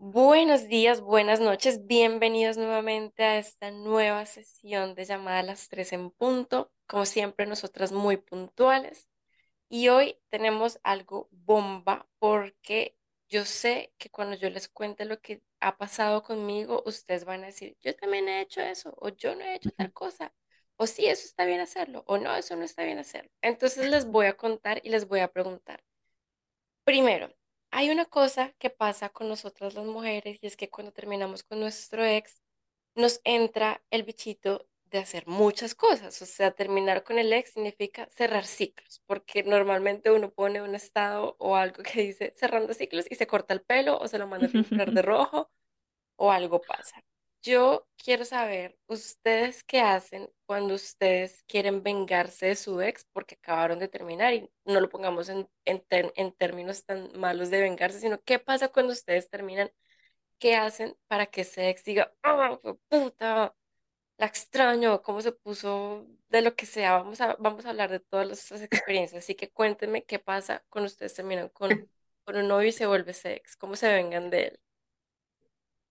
Buenos días, buenas noches, bienvenidos nuevamente a esta nueva sesión de llamada a las 3 en punto. Como siempre, nosotras muy puntuales. Y hoy tenemos algo bomba porque yo sé que cuando yo les cuente lo que ha pasado conmigo, ustedes van a decir, yo también he hecho eso, o yo no he hecho tal cosa, o sí, eso está bien hacerlo, o no, eso no está bien hacerlo. Entonces les voy a contar y les voy a preguntar. Primero, hay una cosa que pasa con nosotras las mujeres y es que cuando terminamos con nuestro ex, nos entra el bichito de hacer muchas cosas. O sea, terminar con el ex significa cerrar ciclos, porque normalmente uno pone un estado o algo que dice cerrando ciclos y se corta el pelo o se lo manda a pintar de rojo o algo pasa. Yo quiero saber, ¿ustedes qué hacen cuando ustedes quieren vengarse de su ex porque acabaron de terminar? Y no lo pongamos en, en, términos tan malos de vengarse, sino qué pasa cuando ustedes terminan, qué hacen para que ese ex diga, ¡ah, puta! La extraño, cómo se puso, de lo que sea. Vamos a, vamos a hablar de todas las experiencias. Así que cuéntenme qué pasa cuando ustedes terminan con, con un novio y se vuelve ese ex, cómo se vengan de él.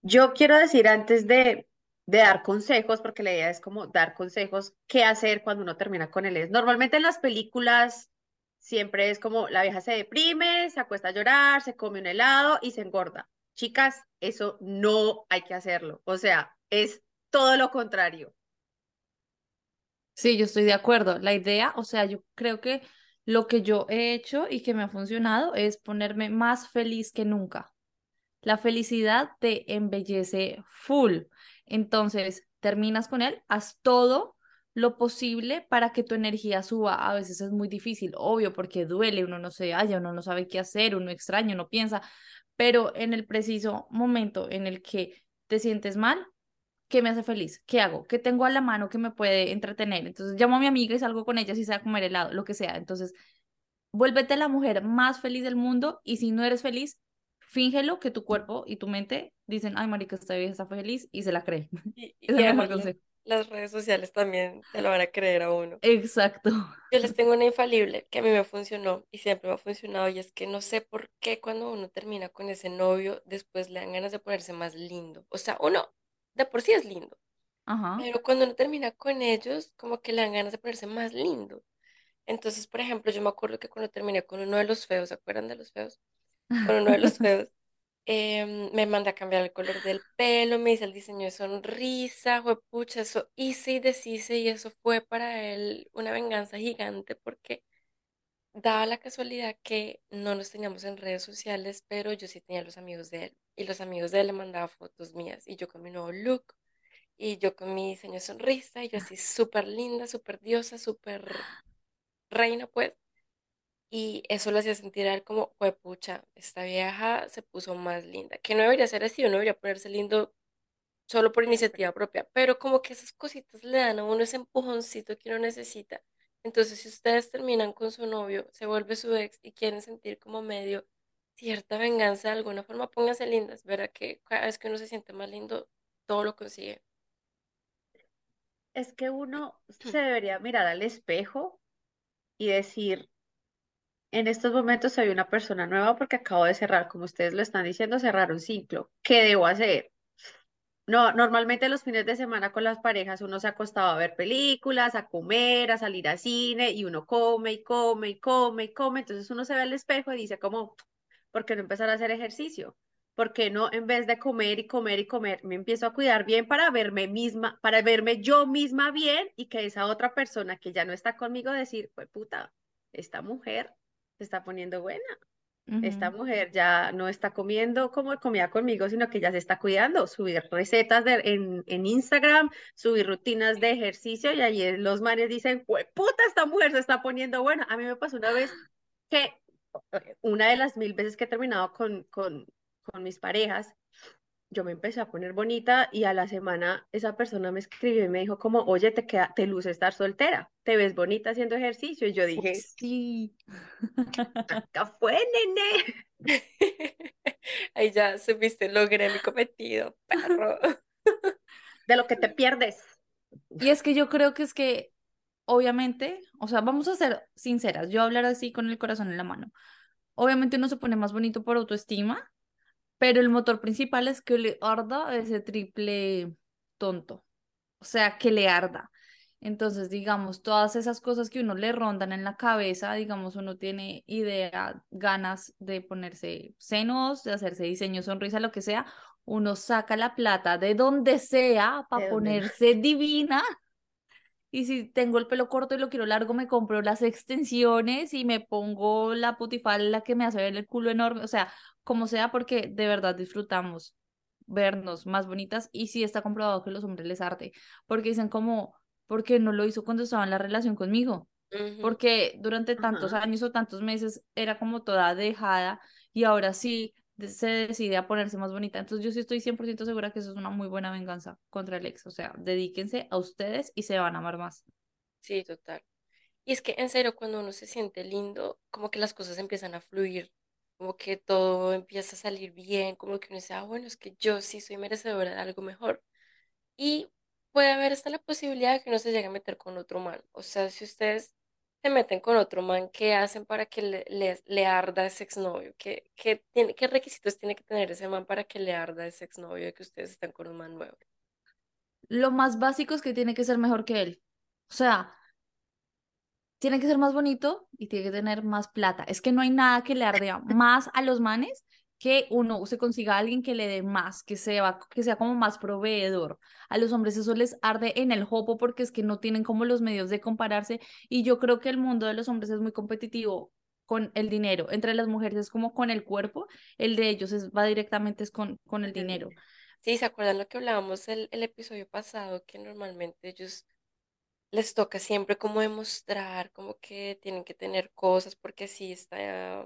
Yo quiero decir antes de, dar consejos, porque la idea es como dar consejos, qué hacer cuando uno termina con él. Normalmente en las películas siempre es como la vieja se deprime, se acuesta a llorar, se come un helado y se engorda. Chicas, eso no hay que hacerlo. O sea, es todo lo contrario. Sí, yo estoy de acuerdo. La idea, o sea, yo creo que lo que yo he hecho y que me ha funcionado es ponerme más feliz que nunca. La felicidad te embellece full. Entonces, terminas con él, haz todo lo posible para que tu energía suba. A veces es muy difícil, obvio, porque duele, uno no se halla, uno no sabe qué hacer, uno extraña, uno piensa, pero en el preciso momento en el que te sientes mal, ¿qué me hace feliz? ¿Qué hago? ¿Qué tengo a la mano que me puede entretener? Entonces llamo a mi amiga y salgo con ella si sea a comer helado, lo que sea. Entonces, vuélvete la mujer más feliz del mundo y si no eres feliz, fíngelo que tu cuerpo y tu mente dicen, ay, marica, esta vieja está feliz y se la cree. Y, Las redes sociales también te lo van a creer a uno. Exacto. Yo les tengo una infalible que a mí me funcionó y siempre me ha funcionado y es que no sé por qué cuando uno termina con ese novio, después le dan ganas de ponerse más lindo. O sea, uno de por sí es lindo. Ajá. Pero cuando uno termina con ellos, como que le dan ganas de ponerse más lindo. Entonces, por ejemplo, yo me acuerdo que cuando terminé con uno de los feos, ¿se acuerdan de los feos? Con uno de los feos, em, me manda a cambiar el color del pelo, me dice el diseño de sonrisa, fue pucha, eso hice y deshice y eso fue para él una venganza gigante porque daba la casualidad que no nos teníamos en redes sociales, pero yo sí tenía los amigos de él y los amigos de él le mandaban fotos mías y yo con mi nuevo look y yo con mi diseño de sonrisa y yo así súper linda, súper diosa, súper reina pues. Y eso lo hacía sentir a él como, pucha, esta vieja se puso más linda. Que no debería ser así, uno debería ponerse lindo solo por iniciativa propia, pero como que esas cositas le dan a uno ese empujoncito que uno necesita. Entonces, si ustedes terminan con su novio, se vuelve su ex y quieren sentir como medio cierta venganza de alguna forma, pónganse lindas. Verá que cada vez que uno se siente más lindo, todo lo consigue. Es que uno se debería mirar al espejo y decir, en estos momentos soy una persona nueva porque acabo de cerrar, como ustedes lo están diciendo, cerrar un ciclo. ¿Qué debo hacer? No, normalmente los fines de semana con las parejas uno se acostaba a ver películas, a comer, a salir a cine y uno come y come y come y come. Entonces uno se ve al espejo y dice como, ¿por qué no empezar a hacer ejercicio? ¿Por qué no en vez de comer y comer y comer, me empiezo a cuidar bien para verme misma, para verme yo misma bien y que esa otra persona que ya no está conmigo decir, pues puta, esta mujer se está poniendo buena. Esta mujer ya no está comiendo como comía conmigo, sino que ya se está cuidando, subir recetas de, en, en, Instagram, subir rutinas de ejercicio y allí los manes dicen, puta, esta mujer se está poniendo buena. A mí me pasó una vez que una de las mil veces que he terminado con, con, con mis parejas, yo me empecé a poner bonita y a la semana esa persona me escribió y me dijo como, oye, te queda, te luce estar soltera, te ves bonita haciendo ejercicio. Y yo dije, Sí. acá fue, nene. Ahí ya supiste, logré mi cometido, perro. De lo que te pierdes. Y es que yo creo que es que, obviamente, o sea, vamos a ser sinceras, yo hablar así con el corazón en la mano. Obviamente uno se pone más bonito por autoestima, pero el motor principal es que le arda ese triple tonto. O sea, que le arda. Entonces, digamos, todas esas cosas que uno le rondan en la cabeza, digamos, uno tiene idea, ganas de ponerse senos, de hacerse diseño, sonrisa, lo que sea, uno saca la plata de donde sea para ponerse divina. Y si tengo el pelo corto y lo quiero largo, me compro las extensiones y me pongo la putifalda que me hace ver el culo enorme. O sea, como sea, porque de verdad disfrutamos vernos más bonitas y sí está comprobado que los hombres les arte, porque dicen como, ¿por qué no lo hizo cuando estaba en la relación conmigo? Porque durante tantos años o tantos meses era como toda dejada y ahora sí se decide a ponerse más bonita. Entonces yo sí estoy 100% segura que eso es una muy buena venganza contra el ex. O sea, dedíquense a ustedes y se van a amar más. Sí, total. Y es que en serio, cuando uno se siente lindo, como que las cosas empiezan a fluir, como que todo empieza a salir bien, como que uno dice, ah, bueno, es que yo sí soy merecedora de algo mejor. Y puede haber hasta la posibilidad de que uno se llegue a meter con otro man. O sea, si ustedes se meten con otro man, ¿qué hacen para que le, le, arda ese exnovio? ¿Qué, qué, tiene, qué requisitos tiene que tener ese man para que le arda ese exnovio de que ustedes están con un man nuevo? Lo más básico es que tiene que ser mejor que él. O sea, tiene que ser más bonito y tiene que tener más plata. Es que no hay nada que le ardea más a los manes que uno se consiga a alguien que le dé más, que sea, que sea como más proveedor. A los hombres eso les arde en el jopo porque es que no tienen como los medios de compararse y yo creo que el mundo de los hombres es muy competitivo con el dinero. Entre las mujeres es como con el cuerpo, el de ellos es, va directamente es con, con el dinero. Sí, ¿se acuerdan lo que hablábamos el, el episodio pasado? Que normalmente ellos les toca siempre como demostrar, como que tienen que tener cosas, porque sí está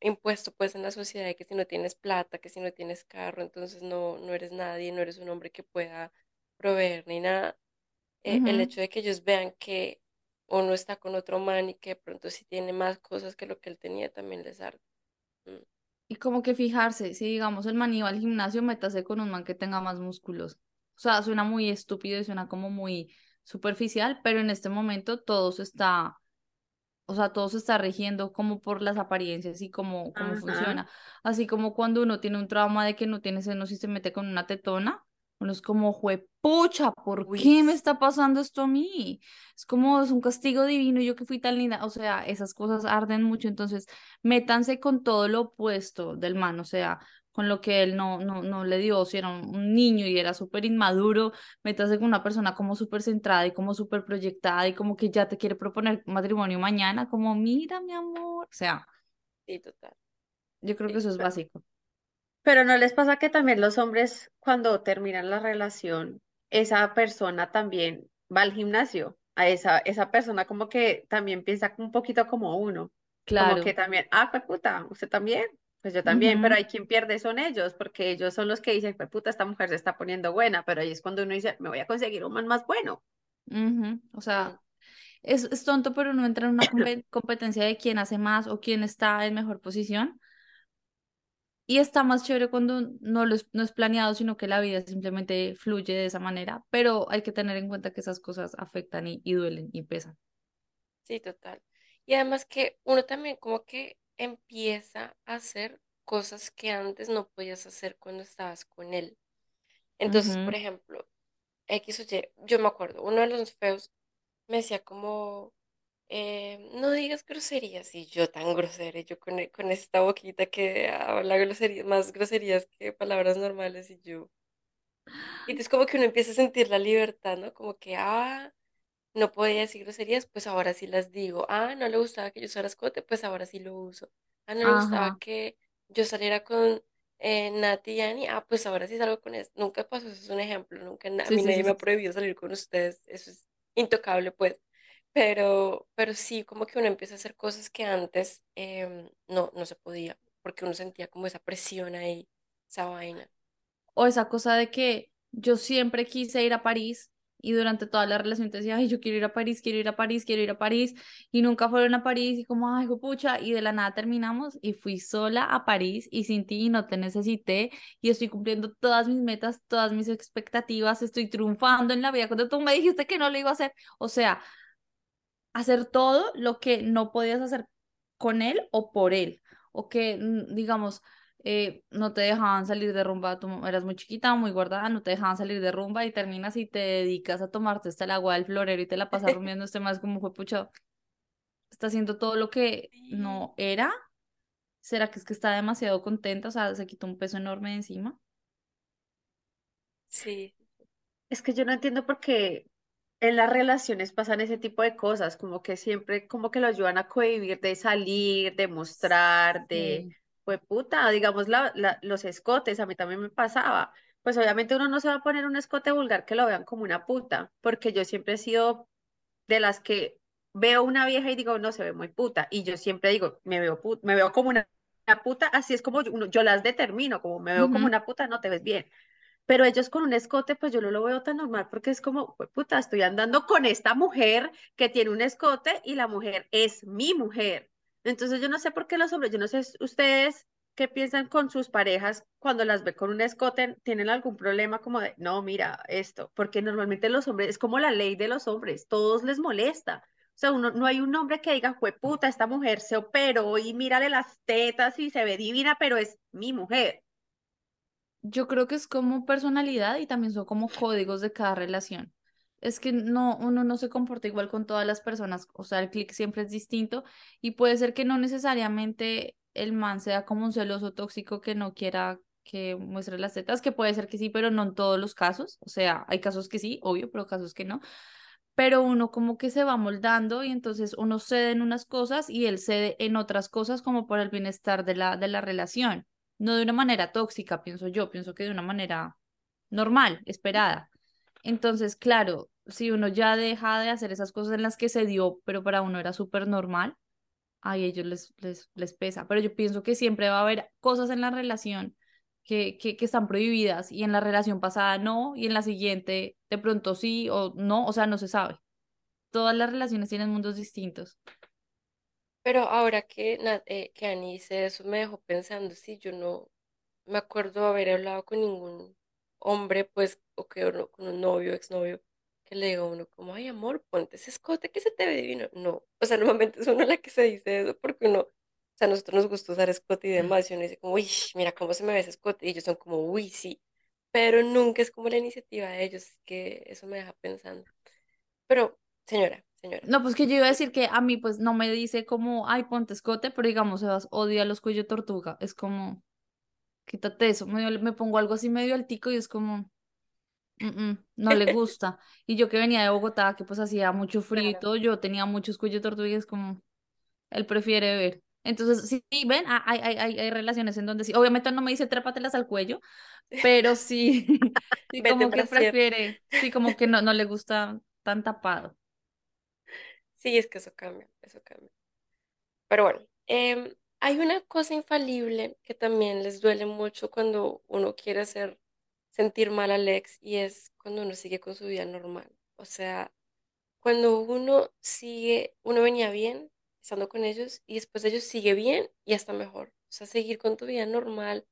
impuesto pues en la sociedad que si no tienes plata, que si no tienes carro, entonces no, no eres nadie, no eres un hombre que pueda proveer ni nada. Eh, el hecho de que ellos vean que uno está con otro man y que de pronto sí tiene más cosas que lo que él tenía, también les arde. Mm, Y como que fijarse, si digamos el man iba al gimnasio, métase con un man que tenga más músculos. O sea, suena muy estúpido y suena como muy superficial, pero en este momento todo se está, o sea, todo se está rigiendo como por las apariencias y cómo, cómo funciona. Así como cuando uno tiene un trauma de que no tiene senos y se mete con una tetona, uno es como, juepucha, ¿por Uy, qué me está pasando esto a mí? Es como, es un castigo divino, yo que fui tan linda. O sea, esas cosas arden mucho, entonces métanse con todo lo opuesto del man, o sea, con lo que él no, no, no le dio, si era un, niño y era súper inmaduro, métase con una persona como súper centrada y como súper proyectada y como que ya te quiere proponer matrimonio mañana, como mira, mi amor, o sea, sí, total. yo creo que Sí. eso es básico. Pero ¿no les pasa que también los hombres, cuando terminan la relación, esa persona también va al gimnasio? A esa, esa persona como que también piensa un poquito como uno. Como que Claro. también, ah, pues puta, ¿usted también? Pues yo también, pero Ujú, hay quien pierde son ellos, porque ellos son los que dicen, pues puta, esta mujer se está poniendo buena, pero ahí es cuando uno dice, me voy a conseguir un man más bueno. ujú, O Mm, sea, es, es tonto, pero no entra en una compe- competencia de quién hace más o quién está en mejor posición. Y está más chévere cuando no, lo es, no es planeado, sino que la vida simplemente fluye de esa manera. Pero hay que tener en cuenta que esas cosas afectan y, y duelen y pesan. sí, total. Y además que uno también como que empieza a hacer cosas que antes no podías hacer cuando estabas con él. Entonces, por ejemplo, X o Y, yo me acuerdo, uno de los feos me decía como, eh, no digas groserías, y yo tan grosera, yo con, e- con esta boquita que habla groserías, más groserías que palabras normales, y yo, y entonces como que uno empieza a sentir la libertad, ¿no? Como que, ah, no podía decir groserías, pues ahora sí las digo, ah, no le gustaba que yo usara escote, pues ahora sí lo uso, ah, no le gustaba Ajá. que yo saliera con eh, Nati y Ani, ah, pues ahora sí salgo con él, nunca pasó, eso es un ejemplo, nunca, na- a Sí, mí sí, nadie sí, me sí. ha prohibido salir con ustedes, eso es intocable, pues pero, pero sí, como que uno empieza a hacer cosas que antes em, no, no se podía, porque uno sentía como esa presión ahí, esa vaina. O esa cosa de que yo siempre quise ir a París y durante toda la relación te decía, ay, yo quiero ir a París, quiero ir a París, quiero ir a París, y nunca fueron a París, y como, ay, pucha, y de la nada terminamos, y fui sola a París, y sin ti no te necesité, y estoy cumpliendo todas mis metas, todas mis expectativas, estoy triunfando en la vida, cuando tú me dijiste que no lo iba a hacer, o sea, hacer todo lo que no podías hacer con él o por él, o que, mm, digamos, eh, no te dejaban salir de rumba, tú eras muy chiquita, muy guardada, no te dejaban salir de rumba y terminas y te dedicas a tomarte hasta el agua del florero y te la pasas rumiando este más como fue pucho. Está haciendo todo lo que no era. ¿Será que es que está demasiado contenta? O sea, se quitó un peso enorme de encima. Sí. Es que yo no entiendo por qué en las relaciones pasan ese tipo de cosas, como que siempre como que lo ayudan a cohibir de salir, de mostrar, de, Sí. Pues puta, digamos la, la- los escotes, a mí también me pasaba. Pues obviamente uno no se va a poner un escote vulgar que lo vean como una puta, porque yo siempre he sido de las que veo una vieja y digo, no, se ve muy puta, y yo siempre digo, me veo, me veo como una, una puta, así es como yo, uno- yo las determino, como me veo como una puta, no te ves bien. Pero ellos con un escote, pues yo no lo veo tan normal porque es como, "Jue puta, estoy andando con esta mujer que tiene un escote y la mujer es mi mujer. Entonces yo no sé por qué los hombres, yo no sé ustedes qué piensan con sus parejas cuando las ve con un escote, tienen algún problema como de, no, mira esto, porque normalmente los hombres, es como la ley de los hombres, todos les molesta. O sea, uno, no hay un hombre que diga, puta, esta mujer se operó y mírale las tetas y se ve divina, pero es mi mujer. Yo creo que es como personalidad y también son como códigos de cada relación. Es que no, uno no se comporta igual con todas las personas, o sea, el clic siempre es distinto y puede ser que no necesariamente el man sea como un celoso tóxico que no quiera que muestre las tetas, que puede ser que sí, pero no en todos los casos, o sea, hay casos que sí, obvio, pero casos que no, pero uno como que se va moldando y entonces uno cede en unas cosas y él cede en otras cosas como por el bienestar de la, de la relación, no de una manera tóxica, pienso yo, pienso que de una manera normal, esperada. Entonces, claro, si uno ya deja de hacer esas cosas en las que se dio, pero para uno era súper normal, a ellos les, les, les pesa. Pero yo pienso que siempre va a haber cosas en la relación que, que, que están prohibidas y en la relación pasada no, y en la siguiente de pronto sí o no, o sea, no se sabe. Todas las relaciones tienen mundos distintos. Pero ahora que, eh, que Ani dice eso, me dejó pensando, sí, yo no me acuerdo haber hablado con ningún hombre, pues, o que uno- con un novio, exnovio, que le diga a uno como, ay, amor, ponte ese escote que se te ve divino. No, o sea, normalmente es uno la que se dice eso porque uno, o sea, a nosotros nos gusta usar escote y demás, y uno dice como, uy, mira cómo se me ve ese escote, y ellos son como, uy, sí, pero nunca es como la iniciativa de ellos, que eso me deja pensando. Pero, señora, señora. No, pues que yo iba a decir que a mí pues no me dice como, ay, ponte escote, pero digamos, Sebas odia los cuello tortuga. Es como, quítate eso. Me, me pongo algo así medio altico y es como, "Mm, mm, no le gusta. Y yo que venía de Bogotá, que pues hacía mucho frío y todo, yo tenía muchos cuello tortuga y es como, él prefiere ver. Entonces, sí, ven, Ah, hay, hay, hay, hay relaciones en donde sí, obviamente no me dice trápatelas al cuello, pero sí, sí como que prefiere, sí como que no, no le gusta tan tapado. Sí, es que eso cambia, eso cambia. Pero bueno, em, hay una cosa infalible que también les duele mucho cuando uno quiere hacer sentir mal al ex y es cuando uno sigue con su vida normal. O sea, cuando uno sigue, uno venía bien estando con ellos y después ellos sigue bien y hasta mejor. O sea, seguir con tu vida normal,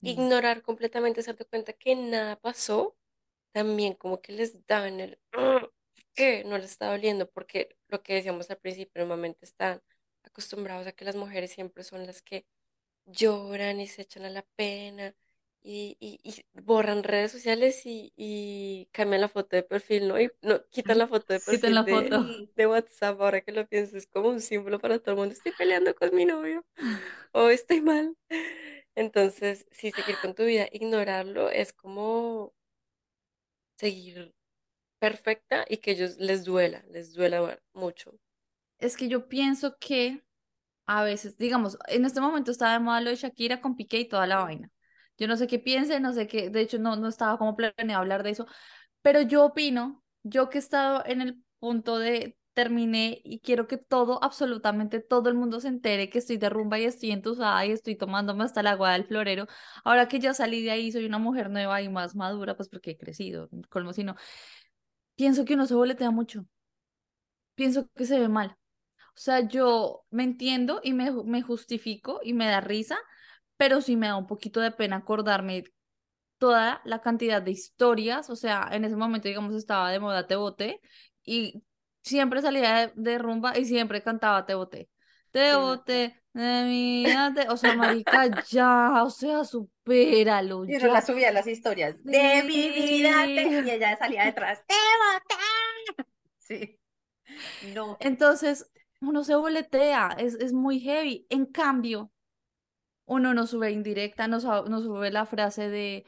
Sí. ignorar completamente, darte cuenta que nada pasó, también como que les da en el que no les está doliendo, porque lo que decíamos al principio, normalmente están acostumbrados a que las mujeres siempre son las que lloran y se echan a la pena y, y, y borran redes sociales y, y cambian la foto de perfil, ¿no? Y no, quitan la foto de perfil la de, foto. De WhatsApp, ahora que lo pienso, es como un símbolo para todo el mundo, estoy peleando con mi novio o estoy mal. Entonces, sí, seguir con tu vida, ignorarlo es como seguir perfecta y que ellos les duela, les duela mucho. Es que yo pienso que a veces, digamos, en este momento estaba de moda lo de Shakira con Piqué y toda la vaina. Yo no sé qué piense, no sé qué, de hecho no, no estaba como planeado hablar de eso, pero yo opino, yo que he estado en el punto de terminé y quiero que todo, absolutamente todo el mundo se entere que estoy de rumba y estoy entusada y estoy tomándome hasta el agua del florero. Ahora que ya salí de ahí, soy una mujer nueva y más madura, pues porque he crecido, colmo si no. Pienso que uno se boletea mucho. Pienso que se ve mal. O sea, yo me entiendo y me, me justifico y me da risa, pero sí me da un poquito de pena acordarme toda la cantidad de historias, o sea, en ese momento, digamos, estaba de moda Te Boté y siempre salía de, rumba y siempre cantaba Te Boté. Te Boté, de mi vida, te... o sea, marica, ya, o sea, supéralo, Y ya. la subía las historias de mi vida te- y ella salía detrás. ¡Te boté! Sí. No. Entonces, uno se boletea, es, es muy heavy. En cambio, uno no sube indirecta, no, sube la frase de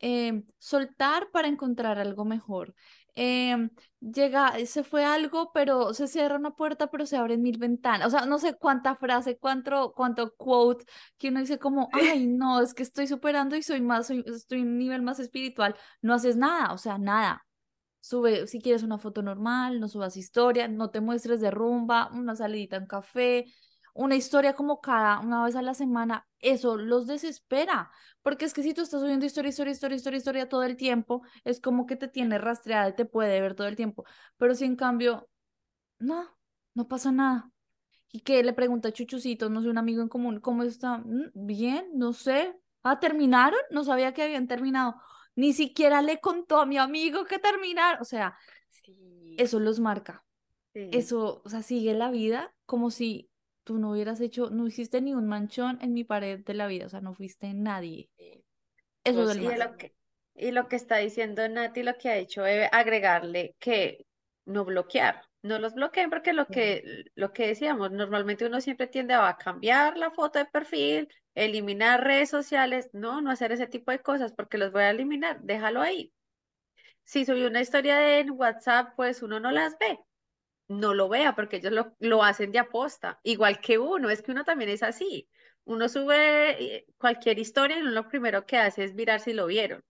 em, soltar para encontrar algo mejor. Em, llega, se fue algo, pero se cierra una puerta, pero se abren mil ventanas. O sea, no sé cuánta frase, cuánto, cuánto quote que uno dice como, ay, no, es que estoy superando y soy más, soy, estoy en un nivel más espiritual. No haces nada, o sea, nada. Sube, si quieres una foto normal, no subas historia, no te muestres de rumba, una salidita en café, una historia como cada una vez a la semana, eso los desespera, porque es que si tú estás subiendo historia, historia, historia, historia, historia todo el tiempo, es como que te tiene rastreada y te puede ver todo el tiempo, pero si en cambio, no, no pasa nada. Y que le pregunta a Chuchucito, no sé, un amigo en común, ¿cómo está? "Mm, Bien, no sé. Ah, ¿terminaron? No sabía que habían terminado. Ni siquiera le contó a mi amigo que terminaron. O sea, Sí. eso los marca. Sí. Eso, o sea, sigue la vida como si tú no hubieras hecho, no hiciste ni un manchón en mi pared de la vida. O sea, no fuiste nadie. Eso Y marca. lo que, y lo que está diciendo Nati, lo que ha hecho es agregarle que no bloquear. No los bloqueen porque lo que, lo que decíamos, normalmente uno siempre tiende a cambiar la foto de perfil, eliminar redes sociales, no, no hacer ese tipo de cosas porque los voy a eliminar, déjalo ahí. Si subí una historia en WhatsApp, pues uno no las ve, no lo vea porque ellos lo, lo hacen de aposta, igual que uno, es que uno también es así. Uno sube eh, cualquier historia y uno lo primero que hace es mirar si lo vieron.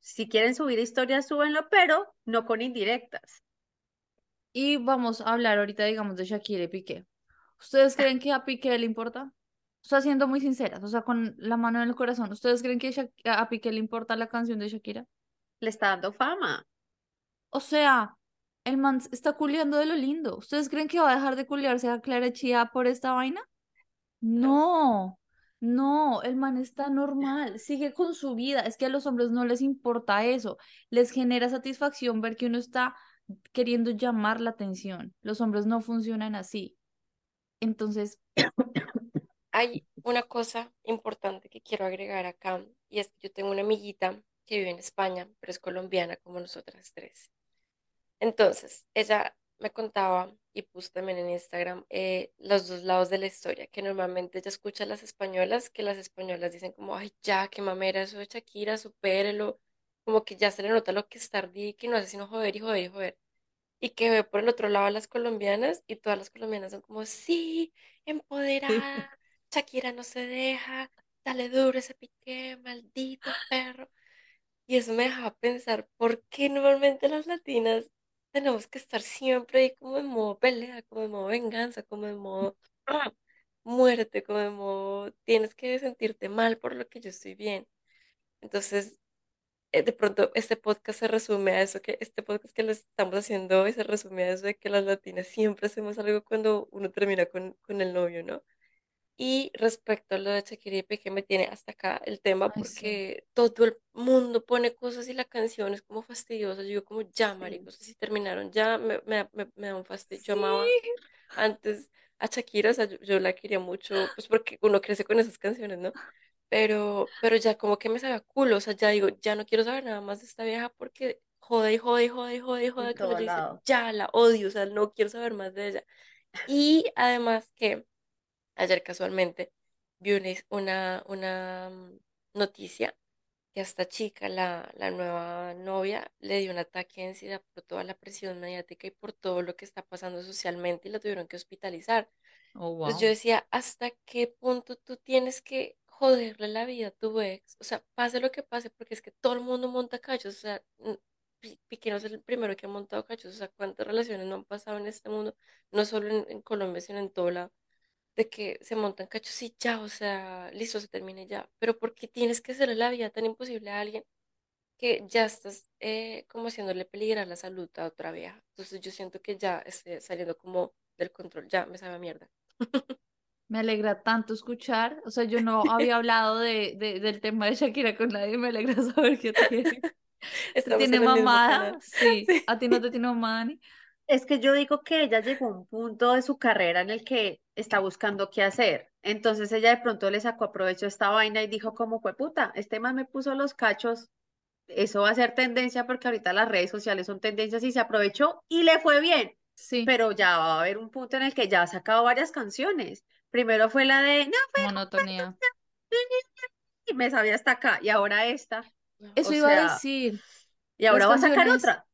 Si quieren subir historias, súbenlo, pero no con indirectas. Y vamos a hablar ahorita, digamos, de Shakira y Piqué. ¿Ustedes creen que a Piqué le importa? O sea, siendo muy sinceras, o sea, con la mano en el corazón, ¿ustedes creen que Shak- a Piqué le importa la canción de Shakira? Le está dando fama. O sea, el man está culiando de lo lindo. ¿Ustedes creen que va a dejar de culiarse a Clara Chía por esta vaina? No, no, el man está normal, sigue con su vida. Es que a los hombres no les importa eso. Les genera satisfacción ver que uno está queriendo llamar la atención. Los hombres no funcionan así. Entonces, Hay una cosa importante que quiero agregar acá, y es que yo tengo una amiguita que vive en España, pero es colombiana como nosotras tres. Entonces, ella me contaba y puso también en Instagram eh, los dos lados de la historia, que normalmente ella escucha a las españolas, que las españolas dicen como, ay, ya, qué mamera eso de Shakira, supérelo, como que ya se le nota lo que está ardida y que no hace sino joder y joder y joder. Y que ve por el otro lado a las colombianas y todas las colombianas son como, sí, empoderada, Shakira no se deja, dale duro ese piqué, maldito perro. Y eso me deja pensar, ¿por qué normalmente las latinas tenemos que estar siempre ahí como en modo pelea, como en modo venganza, como en modo muerte, como en modo tienes que sentirte mal por lo que yo estoy bien? Entonces, eh, de pronto este podcast se resume a eso, que este podcast que les estamos haciendo hoy se resume a eso de que las latinas siempre hacemos algo cuando uno termina con, con el novio, ¿no? Y respecto a lo de Shakira y Piqué, me tiene hasta acá el tema ay, sí. porque todo el mundo pone cosas y la canción es como fastidiosa. Yo digo como, ya, Sí. maricos, si terminaron, ya me, me, me, me da un fastidio. Yo amaba Sí. antes a Shakira, o sea, yo, yo la quería mucho, pues porque uno crece con esas canciones, ¿no? Pero, pero ya como que me sabía culo, o sea, ya digo, ya no quiero saber nada más de esta vieja porque jode y jode y jode y jode y jode, ya dice, ya la odio, o sea, no quiero saber más de ella. Y además que ayer casualmente vi una, una, mm, noticia que a esta chica, la, la nueva novia, le dio un ataque de ansiedad por toda la presión mediática y por todo lo que está pasando socialmente y la tuvieron que hospitalizar. Oh, Entonces yo decía, ¿hasta qué punto tú tienes que joderle la vida a tu ex? O sea, pase lo que pase, porque es que todo el mundo monta callos. O sea, mm, Pi- Piqué no es el primero que ha montado cachos, o sea, cuántas relaciones no han pasado en este mundo, no solo en, en Colombia, sino en todo lado, de que se montan cachos y ya, o sea, listo, se termine ya, pero ¿por qué tienes que hacerle la vida tan imposible a alguien que ya estás eh, como haciéndole peligrar la salud a otra vieja? Entonces yo siento que ya estoy saliendo como del control, ya me sabe a mierda. Me alegra tanto escuchar. O sea, yo no había hablado de, de- del tema de Shakira con nadie. Me alegra saber que tiene, te tiene mamada. Sí, Sí. a ti no te tiene mamada ni. Es que yo digo que ella llegó a un punto de su carrera en el que está buscando qué hacer. Entonces ella de pronto le sacó provecho a esta vaina y dijo como fue puta, este man me puso los cachos, eso va a ser tendencia porque ahorita las redes sociales son tendencias y se aprovechó y le fue bien. Sí, Pero ya va a haber un punto en el que ya ha sacado varias canciones. Primero fue la de, no, monotonía. y me sabía hasta acá y ahora esta. Eso O iba a decir. y ahora Las va a sacar otra.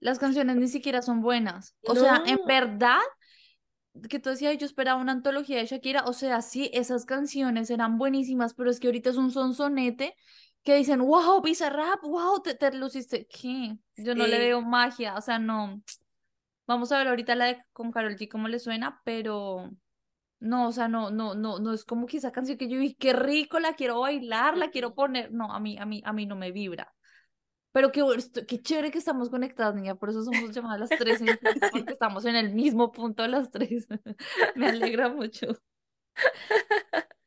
las canciones ni siquiera son buenas. O sea, en verdad, que tú decías, yo esperaba una antología de Shakira. O sea, sí, esas canciones eran buenísimas, pero es que ahorita es un sonsonete que dicen, wow, Bizarrap, wow, te, te luciste. ¿Qué? Yo no le veo magia, o sea, no. Vamos a ver ahorita la de con Karol G cómo le suena, pero no, o sea, no, no, no, no es como que esa canción que yo vi, qué rico, la quiero bailar, la quiero poner. No, a mí, a mí, a mí no me vibra. Pero qué, qué chévere que estamos conectadas, niña, por eso somos llamadas las tres punto, porque estamos en el mismo punto las tres. Me alegra mucho.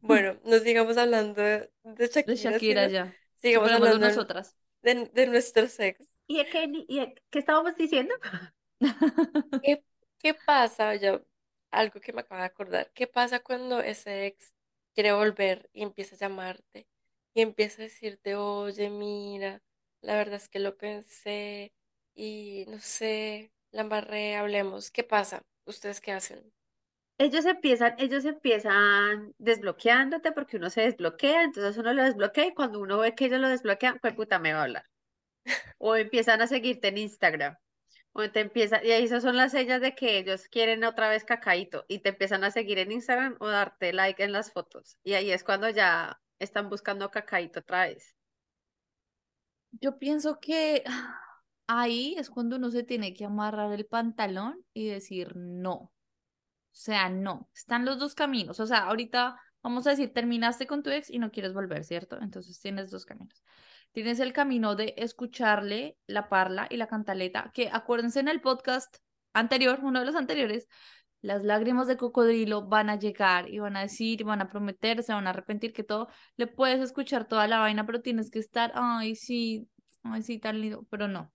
Bueno, no sigamos hablando de, de De Shakira, Shakira sino ya. sigamos hablando de, nosotras. de, de nuestro sexo. ¿Y de qué, y qué estábamos diciendo? ¿Qué, qué pasa? Ya, algo que me acabo de acordar. ¿Qué pasa cuando ese ex quiere volver y empieza a llamarte y empieza a decirte, oye, mira, la verdad es que lo pensé y no sé, la embarré, hablemos. ¿Qué pasa? ¿Ustedes qué hacen? Ellos empiezan, ellos empiezan desbloqueándote porque uno se desbloquea, entonces uno lo desbloquea y cuando uno ve que ellos lo desbloquean, pues puta me va a hablar. O empiezan a seguirte en Instagram. O te empiezan, y ahí son las señas de que ellos quieren otra vez cacaíto y te empiezan a seguir en Instagram o darte like en las fotos. Y ahí es cuando ya están buscando cacaíto otra vez. Yo pienso que ahí es cuando uno se tiene que amarrar el pantalón y decir no. O sea, no. Están los dos caminos. O sea, ahorita vamos a decir, terminaste con tu ex y no quieres volver, ¿cierto? Entonces tienes dos caminos. Tienes el camino de escucharle la parla y la cantaleta, que acuérdense en el podcast anterior, uno de los anteriores, las lágrimas de cocodrilo van a llegar y van a decir, van a prometer, se van a arrepentir que todo, le puedes escuchar toda la vaina, pero tienes que estar, ay, sí, ay, sí, tan lindo, pero no.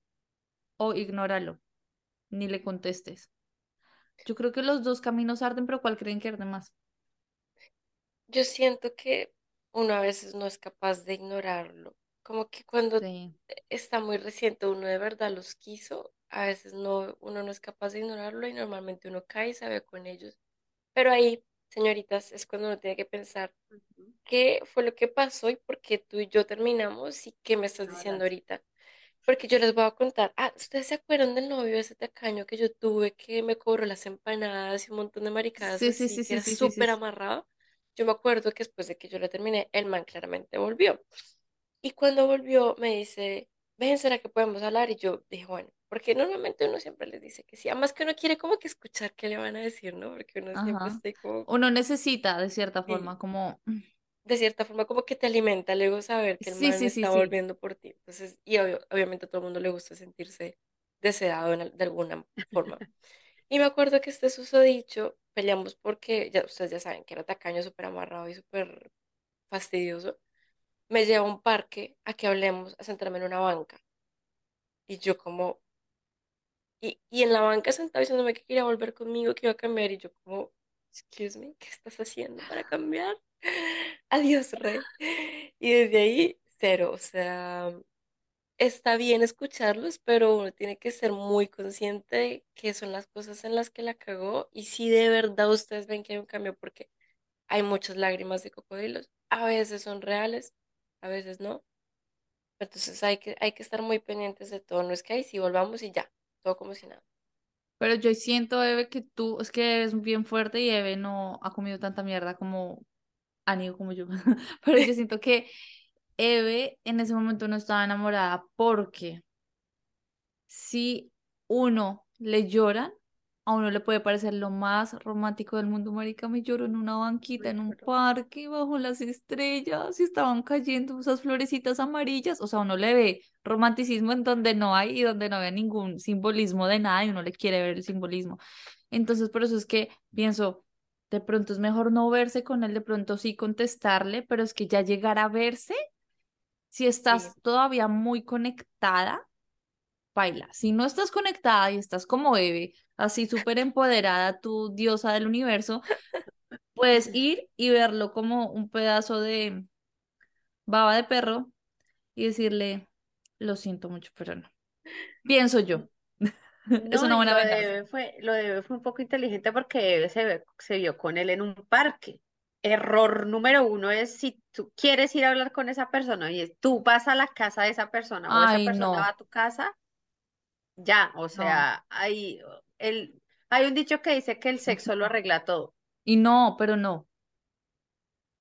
O ignóralo, ni le contestes. Yo creo que los dos caminos arden, pero ¿cuál creen que arde más? Yo siento que uno a veces no es capaz de ignorarlo. Como que cuando Sí. está muy reciente, uno de verdad los quiso, a veces no, uno no es capaz de ignorarlo y normalmente uno cae y se ve con ellos. Pero ahí, señoritas, es cuando uno tiene que pensar qué fue lo que pasó y por qué tú y yo terminamos y qué me estás diciendo ahorita. Porque yo les voy a contar, ah, ¿ustedes se acuerdan del novio ese tacaño que yo tuve que me cobró las empanadas y un montón de maricadas Sí, sí, así, sí, que sí, era sí, súper amarrado? Yo me acuerdo que después de que yo lo terminé, el man claramente volvió. Y cuando volvió, me dice, ven, ¿será que podemos hablar? Y yo dije, bueno, porque normalmente uno siempre les dice que sí, además que uno quiere como que escuchar qué le van a decir, ¿no? Porque uno siempre Ajá. está ahí como, Uno necesita, de cierta sí, forma, como, de cierta forma como que te alimenta el ego saber que el sí, man sí, sí, está volviendo por ti. Entonces, y obvio- obviamente a todo el mundo le gusta sentirse deseado en de alguna forma. Y me acuerdo que este susodicho peleamos porque, ya ustedes ya saben que era tacaño, súper amarrado y súper fastidioso. Me lleva a un parque a que hablemos, a sentarme en una banca. Y yo como, y, y en la banca sentado diciéndome que quería volver conmigo, que iba a cambiar. Y yo como, excuse me, ¿qué estás haciendo para cambiar? Adiós, rey. Y desde ahí, cero. O sea, está bien escucharlos, pero uno tiene que ser muy consciente qué son las cosas en las que la cagó. Y si de verdad ustedes ven que hay un cambio, porque hay muchas lágrimas de cocodrilos, a veces son reales, a veces no. Entonces hay que, hay que estar muy pendientes de todo. No es que ahí sí volvamos y ya, todo como si nada. Pero yo siento, Eve, que tú, es que Eve es bien fuerte y Eve no ha comido tanta mierda como Anigo como yo. Pero yo siento que Eve en ese momento no estaba enamorada porque si uno le lloran, a uno le puede parecer lo más romántico del mundo, marica, me lloro en una banquita, en un parque, bajo las estrellas, y estaban cayendo esas florecitas amarillas, o sea, uno le ve romanticismo en donde no hay y donde no ve ningún simbolismo de nada y uno le quiere ver el simbolismo. Entonces, por eso es que pienso, de pronto es mejor no verse con él, de pronto sí contestarle, pero es que ya llegar a verse, si estás todavía muy conectada, baila. Si no estás conectada y estás como Eve, así súper empoderada, tu diosa del universo, puedes ir y verlo como un pedazo de baba de perro y decirle, lo siento mucho, pero no. Pienso yo. es una buena lo de fue, lo de fue un poco inteligente porque se, se vio con él en un parque. Error número uno es si tú quieres ir a hablar con esa persona y tú vas a la casa de esa persona o esa persona va a tu casa, ya, o sea, hay, el, hay un dicho que dice que el sexo lo arregla todo. Y no, pero no.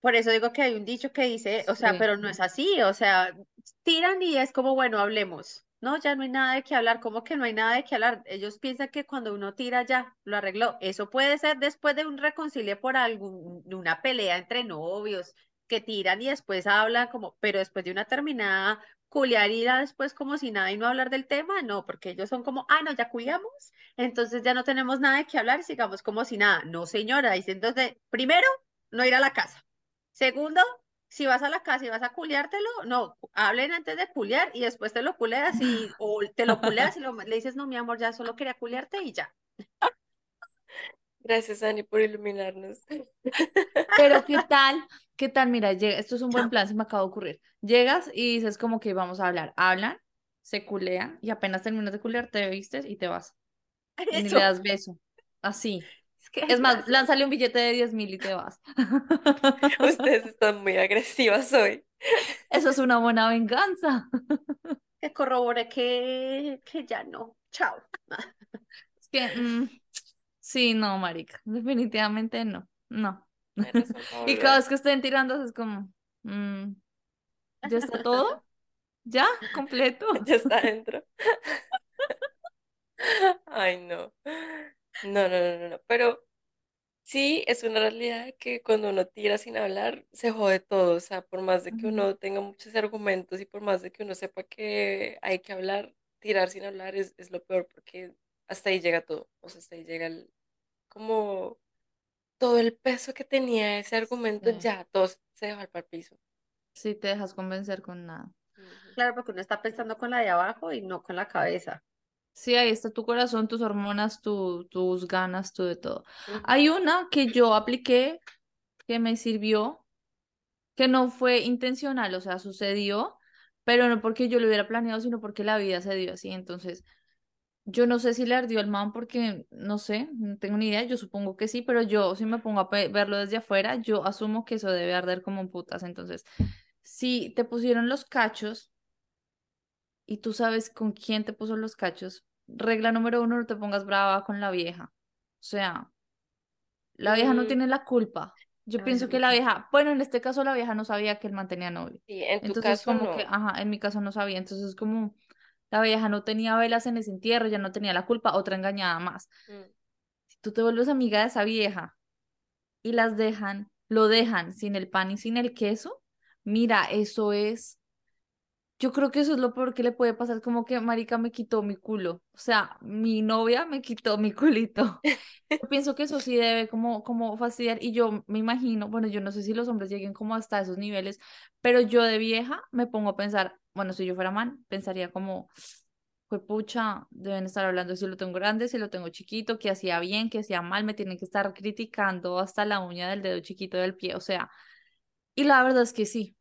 Por eso digo que hay un dicho que dice, o sea, pero no es así, o sea, tiran y es como, bueno, hablemos. No, ya no hay nada de qué hablar, ¿cómo que no hay nada de qué hablar? Ellos piensan que cuando uno tira ya lo arregló. Eso puede ser después de un reconcilie por alguna pelea entre novios que tiran y después hablan como, pero después de una terminada culiar y después como si nada y no hablar del tema, no, porque ellos son como, ah, no, ya culiamos, entonces ya no tenemos nada de qué hablar, sigamos como si nada. No, señora, dice entonces, primero, no ir a la casa. Segundo, si vas a la casa y vas a culiártelo, no, hablen antes de culiar y después te lo culeas y, o te lo culeas y le dices, no, mi amor, ya solo quería culiarte y ya. Gracias, Ani, por iluminarnos. Pero, ¿qué tal? ¿Qué tal? Mira, llega, esto es un buen plan, se me acaba de ocurrir. Llegas y dices como que vamos a hablar. Hablan, se culean y apenas terminas de culear, te vistes y te vas. Y le das beso. Así. Es, más, lánzale un billete de 10 mil y te vas. Ustedes están muy agresivas hoy. Eso es una buena venganza. Que corrobore que, que ya no. Chao. Es que, mm, Sí, no, marica, definitivamente no, no. Y cada vez que estén tirando es como, mm, ¿ya está todo? ¿Ya? ¿Completo? Ya está dentro. Ay, no. No, no, no, no, pero sí, es una realidad que cuando uno tira sin hablar, se jode todo, o sea, por más de que uno tenga muchos argumentos y por más de que uno sepa que hay que hablar, tirar sin hablar es, es lo peor porque hasta ahí llega todo, o sea, hasta ahí llega el, como todo el peso que tenía ese argumento, ya todo se dejó al piso. Sí, te dejas convencer con nada. Claro, porque uno está pensando con la de abajo y no con la cabeza. Sí, ahí está tu corazón, tus hormonas, tu, tus ganas, tu de todo. Hay una que yo apliqué que me sirvió, que no fue intencional, o sea, sucedió, pero no porque yo lo hubiera planeado, sino porque la vida se dio así. Entonces, yo no sé si le ardió al man porque, no sé, no tengo ni idea, yo supongo que sí, pero yo si me pongo a verlo desde afuera, yo asumo que eso debe arder como un putas. Entonces, si te pusieron los cachos y tú sabes con quién te puso los cachos, regla número uno, no te pongas brava con la vieja. O sea, la vieja no tiene la culpa. Yo pienso que la vieja, bueno, en este caso la vieja no sabía que él mantenía novio. Sí, en tu entonces, caso como que, ajá, en mi caso no sabía. Entonces, es como la vieja no tenía velas en ese entierro, ya no tenía la culpa, otra engañada más. Mm. Si tú te vuelves amiga de esa vieja y las dejan, lo dejan sin el pan y sin el queso, mira, eso es yo creo que eso es lo peor que le puede pasar, como que marica me quitó mi culo, o sea, mi novia me quitó mi culito. Yo pienso que eso sí debe como, como fastidiar y yo me imagino, bueno, yo no sé si los hombres lleguen como hasta esos niveles, pero yo de vieja me pongo a pensar, bueno, si yo fuera man, pensaría como, fue pucha, deben estar hablando si lo tengo grande, si lo tengo chiquito, que hacía bien, que hacía mal, me tienen que estar criticando hasta la uña del dedo chiquito del pie, o sea, y la verdad es que sí,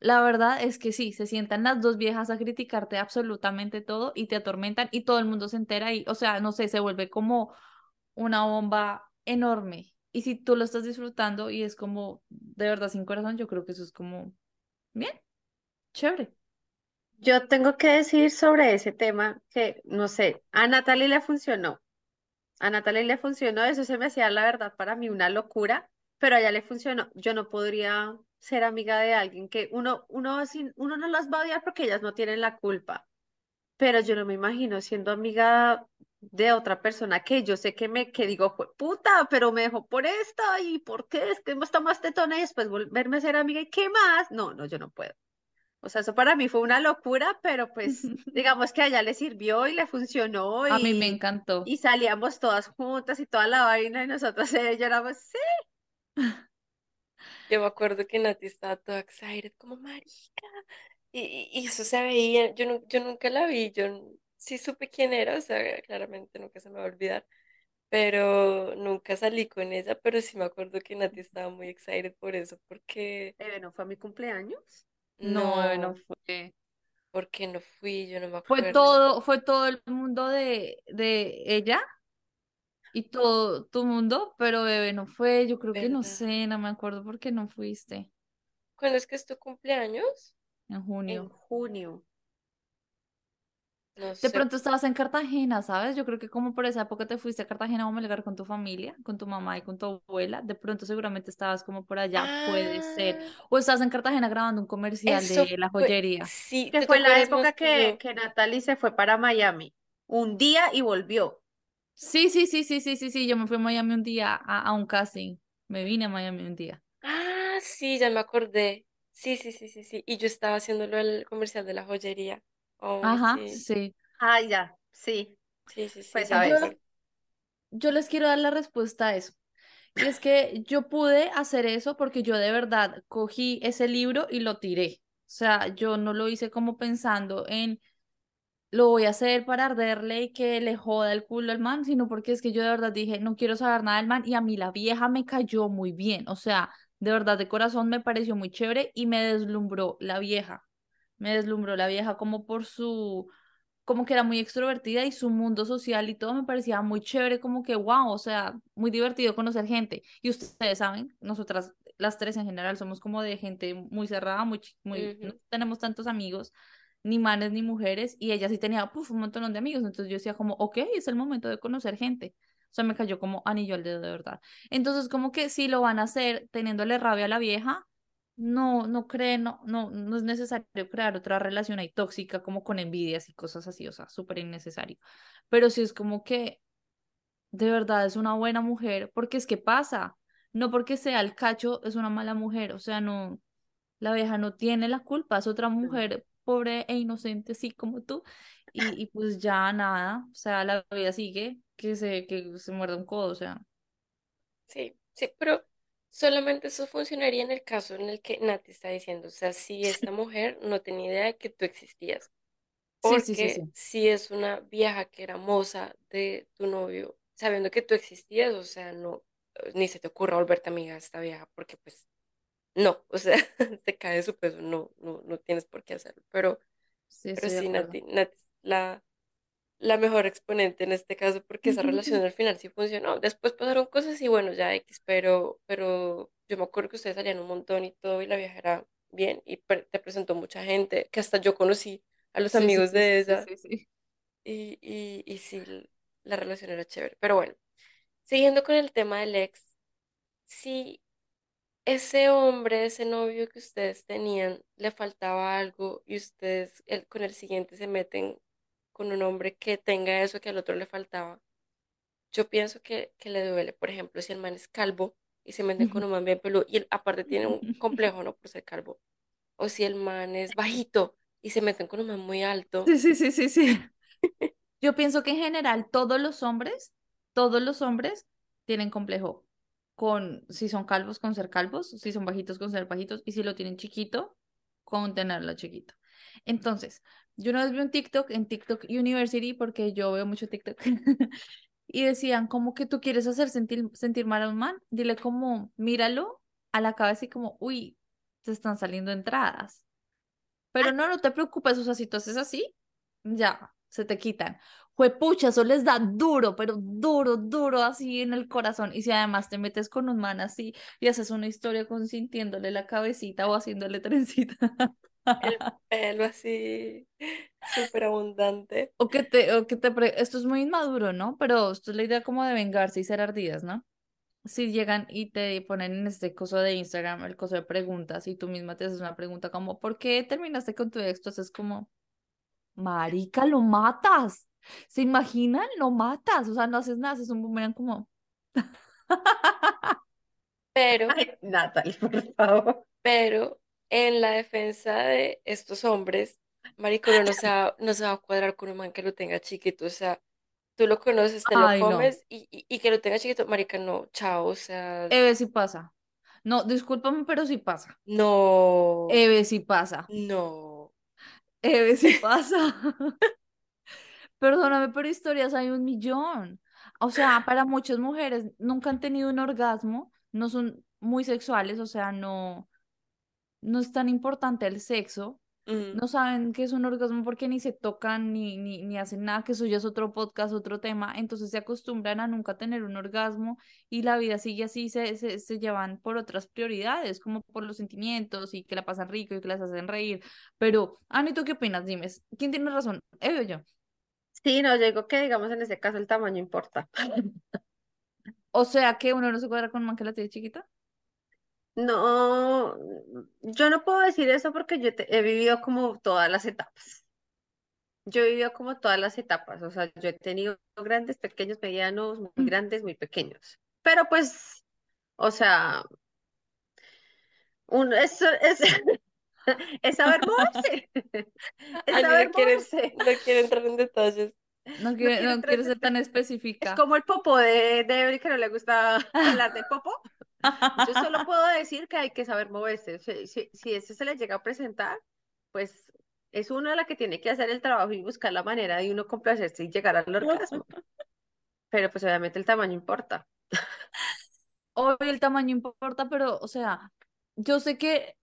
la verdad es que sí, se sientan las dos viejas a criticarte absolutamente todo y te atormentan y todo el mundo se entera y, o sea, no sé, se vuelve como una bomba enorme. Y si tú lo estás disfrutando y es como de verdad sin corazón, yo creo que eso es como bien, chévere. Yo tengo que decir sobre ese tema que, no sé, a Natalie le funcionó. A Natalie le funcionó, eso se me hacía la verdad para mí una locura, pero a ella le funcionó. Yo no podría ser amiga de alguien que uno, uno, uno no las va a odiar porque ellas no tienen la culpa. pero yo no me imagino siendo amiga de otra persona que yo sé que me, que digo, "Jue- puta, pero me dejó por esta y por qué es que está más tetona y después volverme a ser amiga y qué más. No, no, yo no puedo. O sea, eso para mí fue una locura, pero pues digamos que a ella le sirvió y le funcionó A mí me encantó. y salíamos todas juntas y toda la vaina y nosotras eh, lloramos, sí. Yo me acuerdo que Nati estaba toda excited, como marica. Y, y- eso se veía, yo, yo nunca la vi, yo sí supe quién era, o sea, claramente nunca se me va a olvidar, pero nunca salí con ella, pero sí me acuerdo que Nati estaba muy excited por eso, porque no fue a mi cumpleaños. No, bebé, no fue. porque no fui, yo no me Fue acuerdo. todo, fue todo el mundo de, de ella y todo tu mundo, pero bebé no fue. Yo creo que no ¿Verdad? sé, no me acuerdo por qué no fuiste ¿Cuándo es que es tu cumpleaños? en En junio. junio. No De sé. pronto estabas en Cartagena, ¿sabes? Yo creo que como por esa época te fuiste a Cartagena a Melgar con tu familia, con tu mamá y con tu abuela, de pronto seguramente estabas como por allá, puede ser. Ah, O estabas en Cartagena grabando un comercial eso de la fue, joyería. sí, Que fue la época que que Natalie se fue para Miami. Un día y volvió. Sí, sí, sí, sí, sí, sí, sí. Yo me fui a Miami un día a, a un casting. Me vine a Miami un día. Ah, sí, ya me acordé. Sí, sí, sí, sí, sí. Y yo estaba haciéndolo el comercial de la joyería. Oh, Ajá, sí. sí. Ah, ya, sí. Sí, sí, sí, Pues a Yo, yo les quiero dar la respuesta a eso. Y es que yo pude hacer eso porque yo de verdad cogí ese libro y lo tiré. O sea, yo no lo hice como pensando en lo voy a hacer para arderle y que le joda el culo al man, sino porque es que yo de verdad dije, no quiero saber nada del man y a mí la vieja me cayó muy bien. O sea, de verdad de corazón me pareció muy chévere y me deslumbró la vieja. Me deslumbró la vieja como por su como que era muy extrovertida y su mundo social y todo me parecía muy chévere, como que wow, o sea, muy divertido conocer gente. Y ustedes saben, nosotras las tres en general somos como de gente muy cerrada, muy, muy, no tenemos tantos amigos, ni manes ni mujeres, y ella sí tenía puf, un montón de amigos, entonces yo decía como, ok, es el momento de conocer gente. O sea, me cayó como anillo al dedo de verdad. Entonces, como que si lo van a hacer teniéndole rabia a la vieja, no, no creen, no, no, no es necesario crear otra relación ahí tóxica como con envidias y cosas así, o sea, súper innecesario. Pero sí es como que de verdad es una buena mujer, porque es que pasa, no porque sea el cacho es una mala mujer, o sea, no, la vieja no tiene la culpa, es otra mujer pobre e inocente, así como tú, y, y pues ya nada, o sea, la vida sigue, que se, que se muerde un codo, o sea, Sí, sí, pero solamente eso funcionaría en el caso en el que Nati está diciendo. O sea, si esta mujer no tenía idea de que tú existías. sí, sí, sí, Porque sí. si es una vieja que era moza de tu novio, sabiendo que tú existías, o sea, no, ni se te ocurra volverte amiga de esta vieja, porque pues no, o sea, te cae de su peso, no, no, no tienes por qué hacerlo. Pero, Sí, pero sí. Nati, Nati la, la mejor exponente en este caso, porque esa relación al final sí funcionó. Después pasaron cosas y bueno, ya X, pero, pero yo me acuerdo que ustedes salían un montón y todo, y la vieja era bien, y pre- te presentó mucha gente, que hasta yo conocí a los Sí, sí, amigos sí, sí, de sí, ella. sí, sí. Y, y, y sí, la relación era chévere. Pero bueno, siguiendo con el tema del ex, si ese hombre, ese novio que ustedes tenían, le faltaba algo y ustedes el- con el siguiente se meten con un hombre que tenga eso que al otro le faltaba, yo pienso que, que le duele. Por ejemplo, si el man es calvo y se meten con un man bien peludo y él aparte tiene un complejo, ¿no? Por ser calvo. O si el man es bajito y se meten con un man muy alto. Sí, sí, sí, sí, sí. Yo pienso que en general todos los hombres, todos los hombres tienen complejo con si son calvos con ser calvos, si son bajitos con ser bajitos y si lo tienen chiquito con tenerlo chiquito. Entonces, yo una vez vi un TikTok en TikTok University porque yo veo mucho TikTok y decían como que tú quieres hacer sentir, sentir mal a un man, dile como míralo a la cabeza y como, uy, te están saliendo entradas. Pero no, no te preocupes, o sea, si tú haces así, ya, se te quitan. Juepucha, eso les da duro, pero duro, duro así en el corazón. Y si además te metes con un man así y haces una historia consintiéndole la cabecita o haciéndole trencita. El pelo así súper abundante. O que te, o que te, pre- esto es muy inmaduro, ¿no? Pero esto es la idea como de vengarse y ser ardidas, ¿no? Si llegan y te ponen en este coso de Instagram, el coso de preguntas, y tú misma te haces una pregunta como, ¿por qué terminaste con tu ex? Entonces, como, marica, lo matas. ¿Se imaginan? Lo matas, o sea, no haces nada, es un boomerang como... Pero, Ay, Natalie, por favor. pero en la defensa de estos hombres, marico, no se va, no se va a cuadrar con un man que lo tenga chiquito, o sea, tú lo conoces, te lo Ay, no. comes y, y, y que lo tenga chiquito, marica, no, chao, o sea, Eve sí pasa. No, discúlpame, pero sí pasa. no, Eve sí pasa. no. Eve sí pasa. Perdóname, pero historias hay un millón. O sea, para muchas mujeres nunca han tenido un orgasmo, no son muy sexuales, o sea, no, no es tan importante el sexo, Mm, no saben qué es un orgasmo porque ni se tocan ni, ni, ni hacen nada, que eso ya es otro podcast, otro tema, entonces se acostumbran a nunca tener un orgasmo y la vida sigue así, se, se, se llevan por otras prioridades, como por los sentimientos y que la pasan rico y que las hacen reír. Pero, Ani, ¿tú qué opinas? Dime, ¿quién tiene razón? Eve o yo. Sí, no, yo digo que digamos en este caso el tamaño importa. O sea que uno no se cuadra con un man que la tiene chiquita. No, yo no puedo decir eso porque yo te- he vivido como todas las etapas. Yo he vivido como todas las etapas, o sea, yo he tenido grandes, pequeños, medianos, muy Mm. grandes, muy pequeños. Pero pues, o sea, un, es, es, es saber moverse, es Ani saber no quiere, moverse. no quiere entrar en detalles. No No quiere, quiero no entrar quiere en ser tan detalles. Es específica. como el popo de, de Evelyn que no le gusta hablar del popo. Yo solo puedo decir que hay que saber moverse. Si, si, si eso se le llega a presentar, pues es uno la que tiene que hacer el trabajo y buscar la manera de uno complacerse y llegar al orgasmo. Pero pues obviamente el tamaño importa. Obvio el tamaño importa, pero, o sea, yo sé que,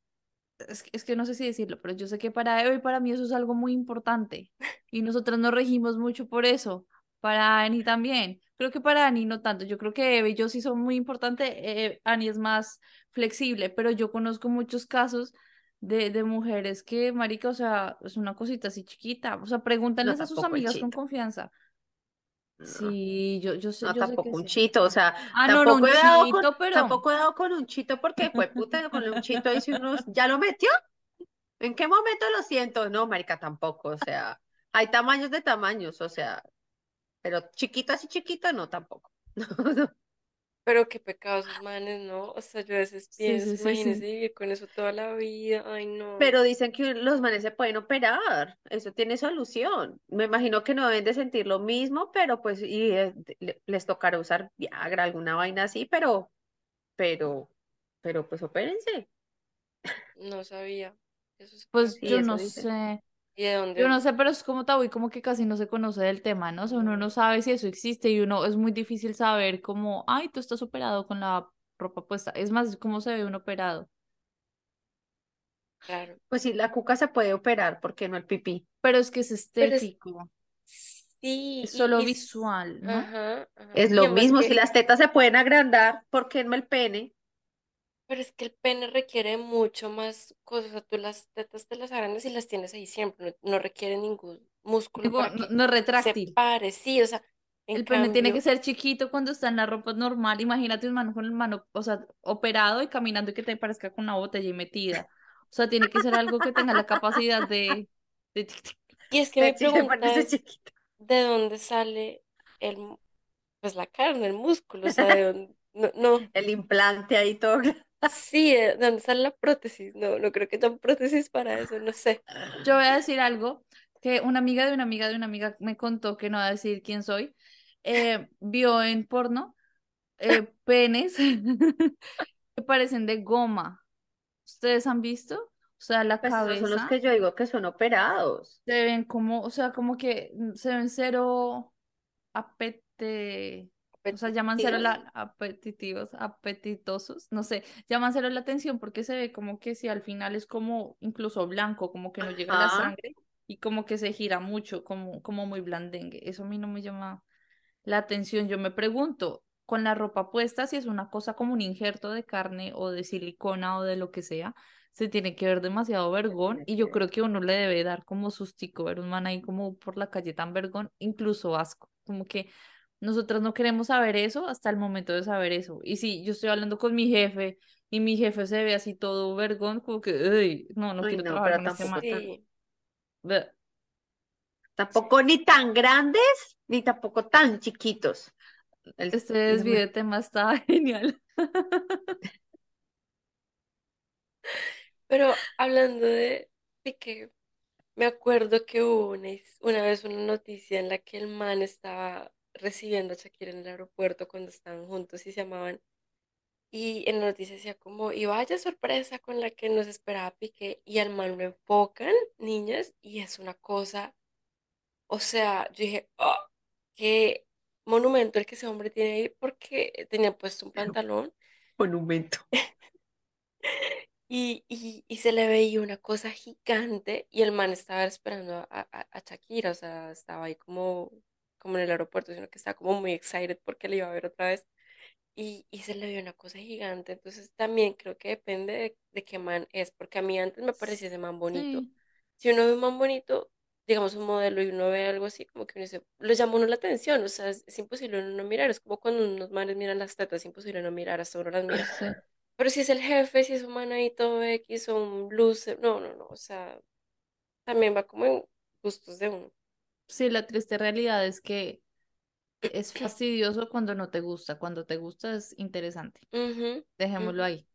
es, que- es que no sé si decirlo, pero yo sé que para Eve y para mí eso es algo muy importante. Y nosotras nos regimos mucho por eso. Para Ani también. Creo que para Ani no tanto. Yo creo que Eve y yo sí son muy importantes. eh, Ani es más flexible, pero yo conozco muchos casos de, de mujeres que, marica, o sea, es una cosita así chiquita. O sea, No, pregúntenles a sus amigas con confianza. Sí, yo, yo sé, no, yo sé que tampoco un sí. chito. O sea, Ah, no, no, un tampoco he dado con, chito, pero... tampoco he dado con un chito porque fue puta con un chito y si uno ya lo metió. ¿En qué momento lo siento? No, marica, tampoco. O sea, hay tamaños de tamaños, o sea, pero chiquito así chiquito, no, tampoco. Pero qué pecado esos manes, ¿no? O sea, yo a veces pienso, sí, sí, imagínense sí. vivir con eso toda la vida. Ay, no. Pero dicen que los manes se pueden operar, eso tiene solución. Me imagino que no deben de sentir lo mismo, pero pues y, eh, le- les tocará usar Viagra, alguna vaina así, pero, pero, pero pues opérense. No sabía. Eso se Pues yo eso no dicen. sé, ¿Y de yo no sé, pero es como tabú y como que casi no se conoce del tema, ¿no? O sea, uno no sabe si eso existe y uno es muy difícil saber cómo, ay, tú estás operado con la ropa puesta. Es más, cómo se ve un operado. Claro. Pues sí, la cuca se puede operar, ¿por qué no el pipí? Pero es que es estético, sí, es solo y visual, ¿no? ajá, ajá. Es lo mismo, si las tetas se pueden agrandar, ¿por qué no el pene? Pero es que el pene requiere mucho más cosas. O sea, tú las tetas te las agrandas y las tienes ahí siempre. No, no requiere ningún músculo Tipo, para no, no se retráctil. pare. Sí, o sea, El pene tiene que ser chiquito cuando está en la ropa normal. Imagínate un mano con el mano, o sea, operado y caminando y que te parezca con una botella y metida. O sea, tiene que ser algo que tenga la capacidad de, de y es que me pregunta es. ¿de dónde sale el, pues la carne, el músculo? O sea, ¿de dónde? No, no. El implante ahí todo. Sí, ¿de dónde sale la prótesis? No, no creo que tan prótesis para eso, no sé. Yo voy a decir algo que una amiga de una amiga de una amiga me contó que no va a decir quién soy. eh, vio en porno eh, penes que parecen de goma. ¿Ustedes han visto? O sea, la Pues esos son los cabeza que yo digo que son operados. se ven como, o sea, como que mm, se ven cero apete, o sea, llaman cero ¿Apetitivos? la apetitivos, apetitosos, no sé, llaman cero la atención porque se ve como que si al final es como incluso blanco, como que no llega la sangre y como que se gira mucho, como, como muy blandengue. Eso a mí no me llama la atención. Yo me pregunto, con la ropa puesta, si es una cosa como un injerto de carne o de silicona o de lo que sea, se tiene que ver demasiado vergón y yo creo que uno le debe dar como sustico ver un man ahí como por la calle tan vergón, incluso asco, como que nosotros no queremos saber eso hasta el momento de saber eso. Y si yo estoy hablando con mi jefe y mi jefe se ve así todo vergón, como que, "Ey, no, no quiero no, trabajar con este tampoco tan. Sí, Bleh. Tampoco ni tan grandes, ni tampoco tan chiquitos. El- Este desvío de tema está genial. Pero hablando de Piqué, me acuerdo que hubo una, una vez una noticia en la que el man estaba recibiendo a Shakira en el aeropuerto cuando estaban juntos y se amaban. Y en la noticia decía como, y vaya sorpresa con la que nos esperaba Piqué. Y al man lo enfocan, niñas, y es una cosa, o sea, yo dije, oh, qué monumento el que ese hombre tiene ahí porque tenía puesto un pantalón. monumento. Y, y, y se le veía una cosa gigante y el man estaba esperando a, a, a Shakira, o sea, estaba ahí como, como en el aeropuerto, sino que estaba como muy excited porque le iba a ver otra vez y, y se le veía una cosa gigante, entonces también creo que depende de, de qué man es, porque a mí antes me parecía ese man bonito. Sí. Si uno ve un man bonito, digamos un modelo y uno ve algo así, como que uno dice, lo llama uno la atención, o sea, es, es imposible uno no mirar, es como cuando unos manes miran las tetas, es imposible no mirar, hasta uno las mira. Sí. Pero si es el jefe, si es un man ahí todo X o un loser, no, no, no, o sea, también va como en gustos de uno. Sí, la triste realidad es que es fastidioso cuando no te gusta, cuando te gusta es interesante. Dejémoslo ahí.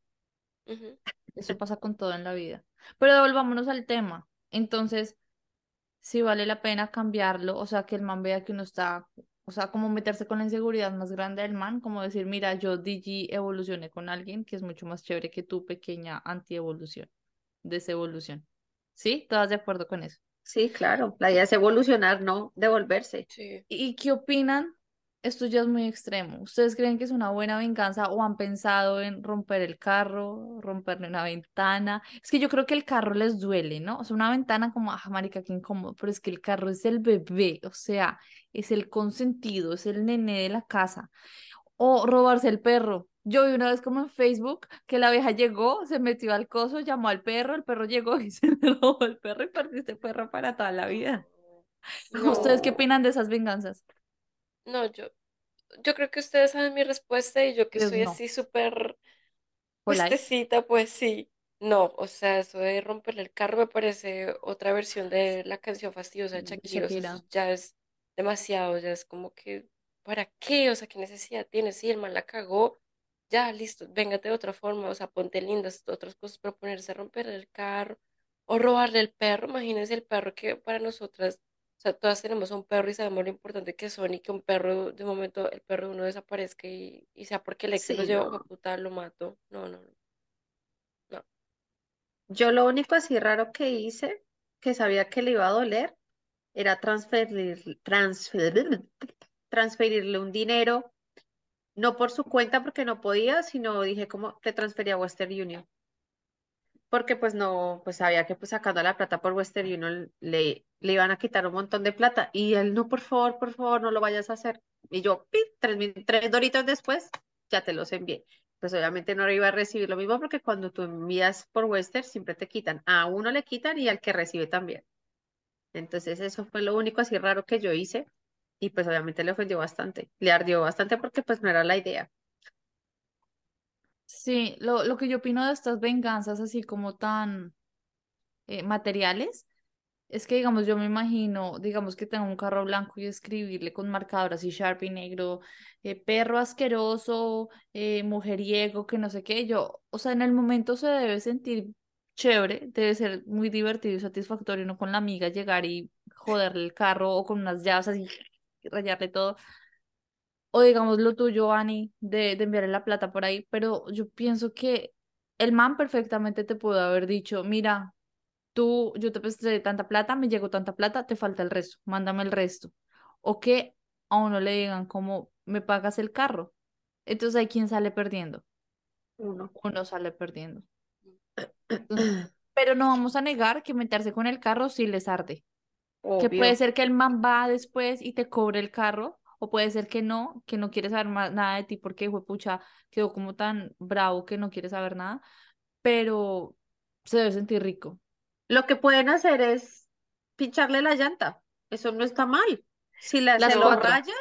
Eso pasa con todo en la vida. Pero devolvámonos al tema. Entonces, si vale la pena cambiarlo, o sea, que el man vea que uno está, o sea, como meterse con la inseguridad más grande del man, como decir, mira, yo DG evolucioné con alguien que es mucho más chévere que tu pequeña anti-evolución, desevolución. ¿Sí? ¿Todas de acuerdo con eso? Sí, claro. La idea es evolucionar, no devolverse. Sí. ¿Y qué opinan? Esto ya es muy extremo. ¿Ustedes creen que es una buena venganza o han pensado en romper el carro, romperle una ventana? Es que yo creo que el carro les duele, ¿no? O sea, una ventana como, ah, marica, qué incómodo, pero es que el carro es el bebé, o sea, es el consentido, es el nené de la casa. O robarse el perro. Yo vi una vez como en Facebook que la vieja llegó, se metió al coso, llamó al perro, el perro llegó y se le robó el perro y perdiste perro para toda la vida. ¿Ustedes qué opinan de esas venganzas? no, yo, yo creo que ustedes saben mi respuesta y yo que Pues soy no. así súper Polite. puestecita, pues sí. No, o sea, eso de romperle el carro me parece otra versión de la canción fastidiosa de Shakira, o sea, eso Shakira. ya es demasiado, ya es como que, ¿para qué? O sea, ¿qué necesidad tiene? Sí, el man la cagó, ya, listo, véngate de otra forma, o sea, ponte lindas, otras cosas, pero ponerse a romper el carro o robarle el perro, imagínense el perro que para nosotras, o sea, todas tenemos un perro y sabemos lo importante que son y que un perro, de momento, el perro de uno desaparezca y, y sea porque el ex se lo Sí, llevó, no. puta, lo mato, no, no, no. no. Yo lo único así raro que hice, que sabía que le iba a doler, era transferir, transferir, transferirle un dinero, no por su cuenta porque no podía, sino dije como te transfería a Western Union. Porque pues no, pues sabía que pues sacando la plata por Western Union le, le iban a quitar un montón de plata. Y él, no, por favor, por favor, no lo vayas a hacer. Y yo, ¡pip! tres, tres doritos después, ya te los envié. Pues obviamente no iba a recibir lo mismo porque cuando tú envías por Western siempre te quitan. A uno le quitan y al que recibe también. Entonces eso fue lo único así raro que yo hice. Y pues obviamente le ofendió bastante. Le ardió bastante porque pues no era la idea. Sí, lo, lo que yo opino de estas venganzas así como tan eh, materiales es que, digamos, yo me imagino, digamos que tengo un carro blanco y escribirle con marcador así Sharpie negro, eh, perro asqueroso, eh, mujeriego, que no sé qué, yo, o sea, en el momento se debe sentir chévere, debe ser muy divertido y satisfactorio, ¿no? Con la amiga llegar y joderle el carro o con unas llaves así, rayarle todo. O digamos lo tuyo, Ani, de, de enviarle la plata por ahí, pero yo pienso que el man perfectamente te pudo haber dicho, mira, tú, yo te presté tanta plata, me llegó tanta plata, te falta el resto, mándame el resto. O que a uno le digan como, me pagas el carro. Entonces hay quien sale perdiendo, Uno. uno sale perdiendo. Entonces, pero no vamos a negar que meterse con el carro sí les arde. Que puede ser que el man va después y te cobre el carro, o puede ser que no, que no quiere saber más nada de ti porque fue pucha, quedó como tan bravo que no quiere saber nada, pero se debe sentir rico. Lo que pueden hacer es pincharle la llanta. Eso no está mal. Si la, Las se lo raya,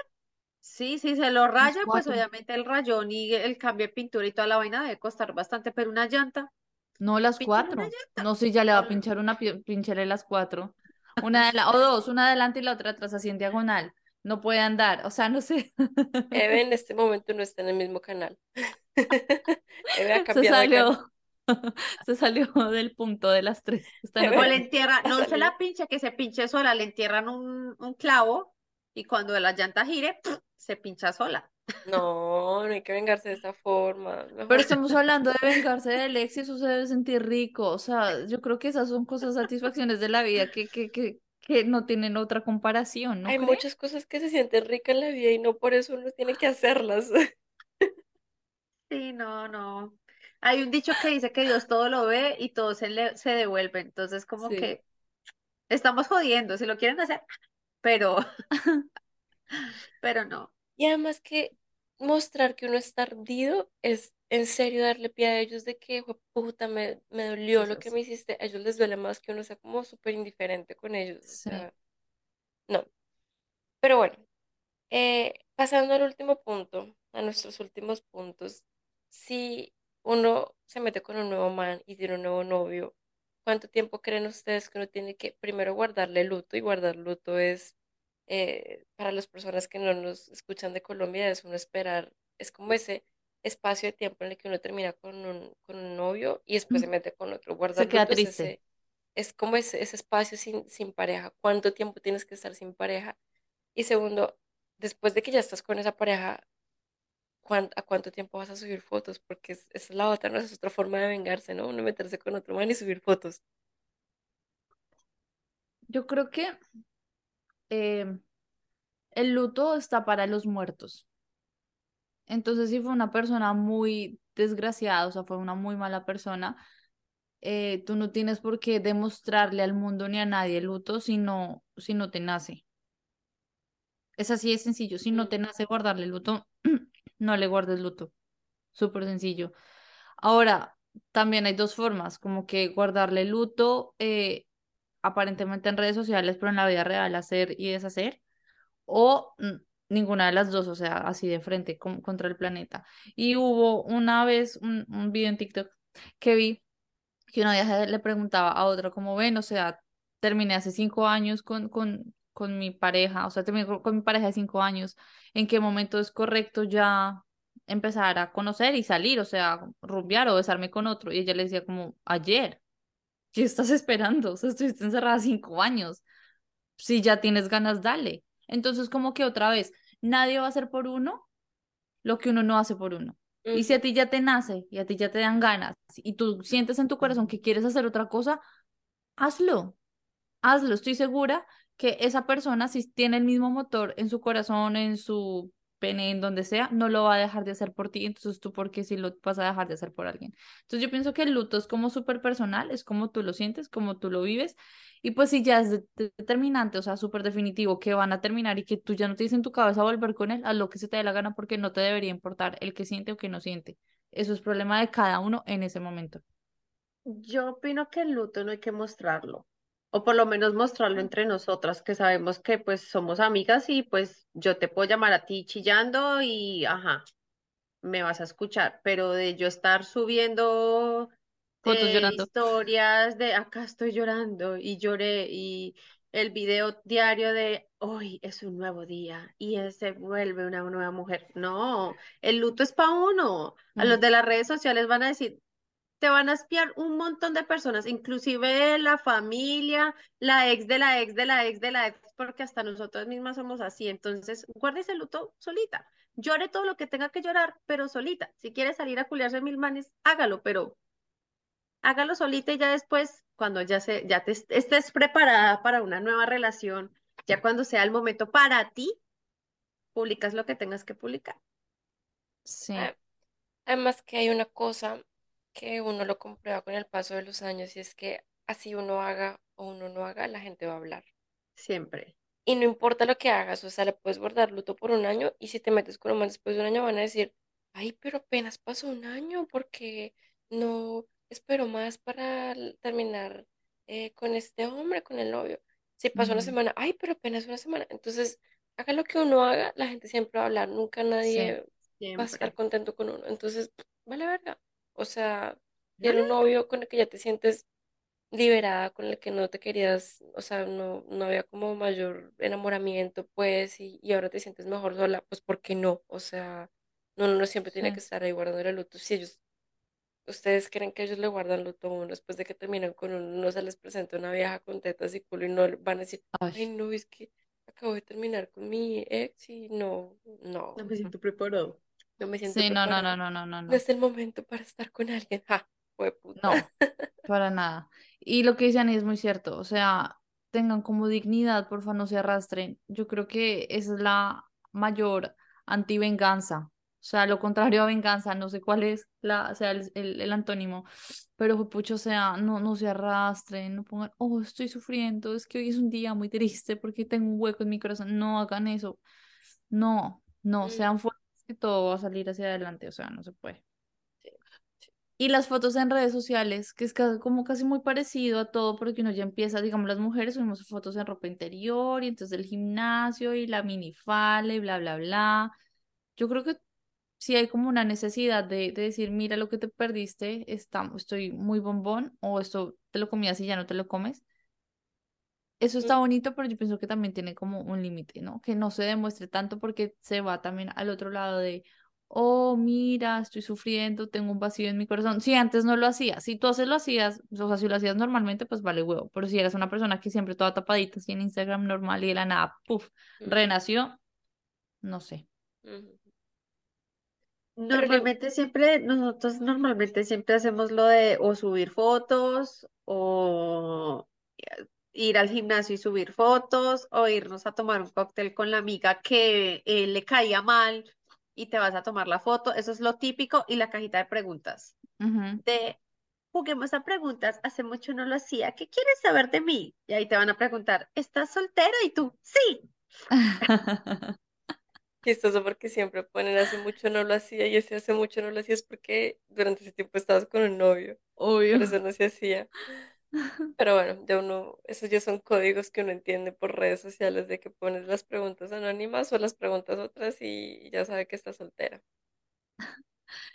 sí, si se lo raya, pues obviamente el rayón y el cambio de pintura y toda la vaina debe costar bastante, pero una llanta, No las cuatro. No, si ya le va a pinchar una, pi- pínchere las cuatro. Una de la, o dos, una adelante y la otra atrás, así en diagonal. No puede andar, o sea, no sé. Eve en este momento no está en el mismo canal. Eve ha Se cambiado de canal. salió, se salió del punto de las tres. Está O le entierra, no se la pinche, que se pinche sola, le entierran un, un clavo y cuando la llanta gire, se pincha sola. No, no hay que vengarse de esa forma. Mejor Pero estamos hablando de vengarse del ex y eso se debe sentir rico. O sea, yo creo que esas son cosas, satisfacciones de la vida que, que, que, que no tienen otra comparación, ¿no hay muchas cosas que se sienten ricas en la vida y no por eso uno tiene que hacerlas. Sí, no, no. Hay un dicho que dice que Dios todo lo ve y todo se le se devuelve. Entonces, como Sí. que estamos jodiendo, si lo quieren hacer, pero, pero no. Y además que mostrar que uno está ardido es en serio darle pie a ellos de que, puta, me, me dolió lo que me hiciste. A ellos les duele más que uno sea como súper indiferente con ellos. O sea, no. Pero bueno, eh, pasando al último punto, a nuestros últimos puntos, si uno se mete con un nuevo man y tiene un nuevo novio, ¿cuánto tiempo creen ustedes que uno tiene que primero guardarle luto? Y guardar luto es, eh, para las personas que no nos escuchan de Colombia, es uno esperar, es como ese espacio de tiempo en el que uno termina con un, con un novio y después se mete con otro. Guardar Se queda luto es triste. ese, es como ese, ese espacio sin, sin pareja. ¿Cuánto tiempo tienes que estar sin pareja? Y segundo, después de que ya estás con esa pareja, ¿cuán- ¿a cuánto tiempo vas a subir fotos? Porque es, esa es la otra, ¿no? Es otra forma de vengarse, ¿no? Uno meterse con otro man y subir fotos. Yo creo que eh, el luto está para los muertos. Entonces, si fue una persona muy desgraciada, o sea, fue una muy mala persona, eh, tú no tienes por qué demostrarle al mundo ni a nadie el luto si no, si no te nace. Es así de sencillo. Si no te nace guardarle luto, no le guardes luto. Súper sencillo. Ahora, también hay dos formas, como que guardarle luto eh, aparentemente en redes sociales, pero en la vida real hacer y deshacer, o ninguna de las dos, o sea, así de frente con- contra el planeta. Y hubo una vez un, un video en TikTok que vi que una vieja le preguntaba a otra como ven, o sea, terminé hace cinco años con, con, con mi pareja, o sea, terminé con, con mi pareja de cinco años, ¿en qué momento es correcto ya empezar a conocer y salir, o sea, rumbear o besarme con otro? Y ella le decía como, ayer, ¿qué estás esperando? O sea, estuviste encerrada cinco años, si ya tienes ganas, dale. Entonces, como que otra vez, nadie va a hacer por uno lo que uno no hace por uno. Y si a ti ya te nace y a ti ya te dan ganas y tú sientes en tu corazón que quieres hacer otra cosa, hazlo, hazlo. Estoy segura que esa persona, si tiene el mismo motor en su corazón, en su pene, en donde sea, no lo va a dejar de hacer por ti. Entonces, tú, ¿por qué si lo vas a dejar de hacer por alguien? Entonces, yo pienso que el luto es como súper personal, es como tú lo sientes, como tú lo vives. Y pues, si ya es de- de- determinante, o sea, súper definitivo, que van a terminar y que tú ya no tienes en tu cabeza volver con él, a lo que se te dé la gana, porque no te debería importar el que siente o que no siente. Eso es problema de cada uno en ese momento. Yo opino que el luto no hay que mostrarlo, o por lo menos mostrarlo entre nosotras, que sabemos que pues somos amigas y pues yo te puedo llamar a ti chillando y ajá, me vas a escuchar, pero de yo estar subiendo Fotos llorando. historias de acá estoy llorando y lloré y el video diario de hoy es un nuevo día y él se vuelve una nueva mujer. No, el luto es para uno. A los de las redes sociales van a decir, te van a espiar un montón de personas, inclusive la familia, la ex de la ex de la ex de la ex, porque hasta nosotros mismas somos así. Entonces, guárdese el luto solita. Llore todo lo que tenga que llorar, pero solita. Si quiere salir a culiarse mil manes, hágalo, pero hágalo solita y ya después, cuando ya se, ya te est- estés preparada para una nueva relación, ya cuando sea el momento para ti, publicas lo que tengas que publicar. sí, Además que hay una cosa que uno lo comprueba con el paso de los años y es que así uno haga o uno no haga, la gente va a hablar. Siempre. Y no importa lo que hagas, o sea, le puedes guardar luto por un año y si te metes con un man después de un año van a decir, ay, pero apenas pasó un año porque no espero más para terminar eh, con este hombre, con el novio. Si pasó una ujú, semana, ay, pero apenas una semana. Entonces, haga lo que uno haga, la gente siempre va a hablar, nunca sí. nadie va a estar contento con uno. Entonces, vale verga. O sea, Vale. un novio con el que ya te sientes liberada, con el que no te querías, o sea, no, no había como mayor enamoramiento, pues, y, y ahora te sientes mejor sola, pues, ¿por qué no? O sea, no, no, no siempre tiene que estar ahí guardando el luto. Si ellos, ustedes creen que ellos le guardan luto a uno después de que terminan con uno, no se les presenta una vieja con tetas y culo y no van a decir, ay, Ay, no, es que acabo de terminar con mi ex y no, No no, me siento preparado. No me siento sí, no, no, no, preparada. no, no, no, No no. es el momento para estar con alguien. Ja. No, para nada. Y lo que dice Ani es muy cierto, o sea, tengan como dignidad, porfa, no se arrastren. Yo creo que esa es la mayor antivenganza. O sea, lo contrario a venganza, no sé cuál es la, o sea, el, el, el antónimo, pero pucho, o sea, no, no se arrastren, no pongan, oh, estoy sufriendo, es que hoy es un día muy triste porque tengo un hueco en mi corazón. No hagan eso. No, no, Mm, sean fuertes que todo va a salir hacia adelante, o sea, no se puede. sí, sí. Y las fotos en redes sociales, que es ca- como casi muy parecido a todo, porque uno ya empieza, digamos, las mujeres subimos fotos en ropa interior y entonces el gimnasio y la minifalda y bla, bla, bla. Yo creo que sí hay como una necesidad de, de decir, mira lo que te perdiste, está, estoy muy bombón o esto te lo comías y ya no te lo comes. Eso está bonito, pero yo pienso que también tiene como un límite, ¿no? Que no se demuestre tanto porque se va también al otro lado de, oh, mira, estoy sufriendo, tengo un vacío en mi corazón. Si antes no lo hacías, si tú haces lo hacías, o sea, si lo hacías normalmente, pues vale huevo. Pero si eres una persona que siempre toda tapadita, así en Instagram normal y de la nada, puff, renació, no sé. Normalmente siempre, nosotros normalmente siempre hacemos lo de o subir fotos o ir al gimnasio y subir fotos o irnos a tomar un cóctel con la amiga que eh, le caía mal y te vas a tomar la foto. Eso es lo típico y la cajita de preguntas. Ujú. De juguemos a preguntas, hace mucho no lo hacía. ¿Qué quieres saber de mí? Y ahí te van a preguntar, ¿estás soltera? Y tú, sí. chistoso porque siempre ponen hace mucho no lo hacía y ese hace mucho no lo hacía es porque durante ese tiempo estabas con un novio. Por Obvio. eso no se hacía. Pero bueno, ya uno, esos ya son códigos que uno entiende por redes sociales de que pones las preguntas anónimas o las preguntas otras y ya sabe que está soltera.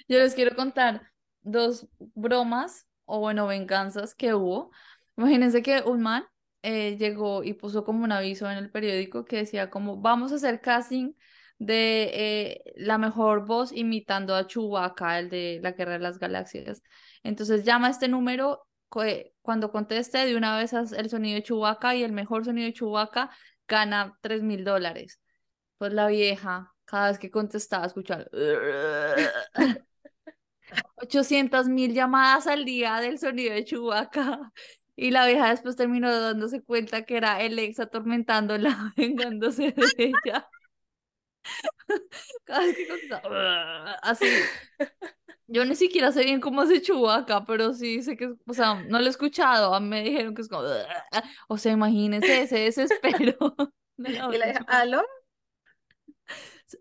Yo les quiero contar dos bromas o bueno, venganzas que hubo. Imagínense que un man eh, llegó y puso como un aviso en el periódico que decía como vamos a hacer casting de eh, la mejor voz imitando a Chewbacca, el de la Guerra de las Galaxias. Entonces llama este número, cuando conteste de una vez el sonido de Chewbacca y el mejor sonido de Chewbacca gana tres mil dólares. Pues la vieja, cada vez que contestaba, escuchaba 800 mil llamadas al día del sonido de Chewbacca. Y la vieja después terminó dándose cuenta que era el ex atormentándola, vengándose de ella. Cada vez que contestaba, así. Yo ni siquiera sé bien cómo hace Chewbacca, pero sí sé que, o sea, no lo he escuchado. A mí me dijeron que es como, o sea, imagínense ese desespero de la Y. ¿aló?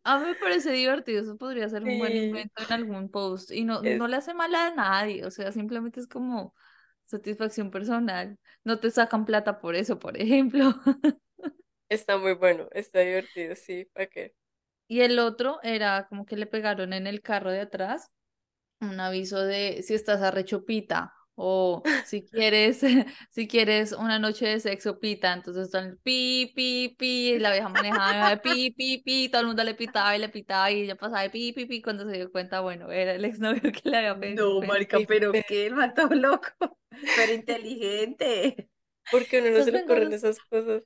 A mí me parece divertido, eso podría ser un buen invento en algún post y no, es, no le hace mal a nadie, o sea, simplemente es como satisfacción personal. No te sacan plata por eso, por ejemplo. está muy bueno, está divertido, sí, ¿para qué? Y el otro era como que le pegaron en el carro de atrás un aviso de si estás arrechopita o si quieres, si quieres una noche de sexo pita, entonces están pi, pi, pi, la vieja manejaba pi, pi, pi, todo el mundo le pitaba y le pitaba y ella pasaba de pi, pi, pi, cuando se dio cuenta, bueno, era el exnovio que le había pe- No, marica, pero pe- qué, el todo loco, pero inteligente. porque a uno no se le ocurren esas cosas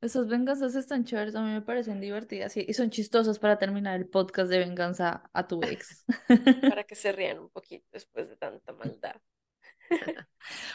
esas venganzas están chéveres, a mí me parecen divertidas y, son chistosas para terminar el podcast de venganza a tu ex. para que se rían un poquito después de tanta maldad.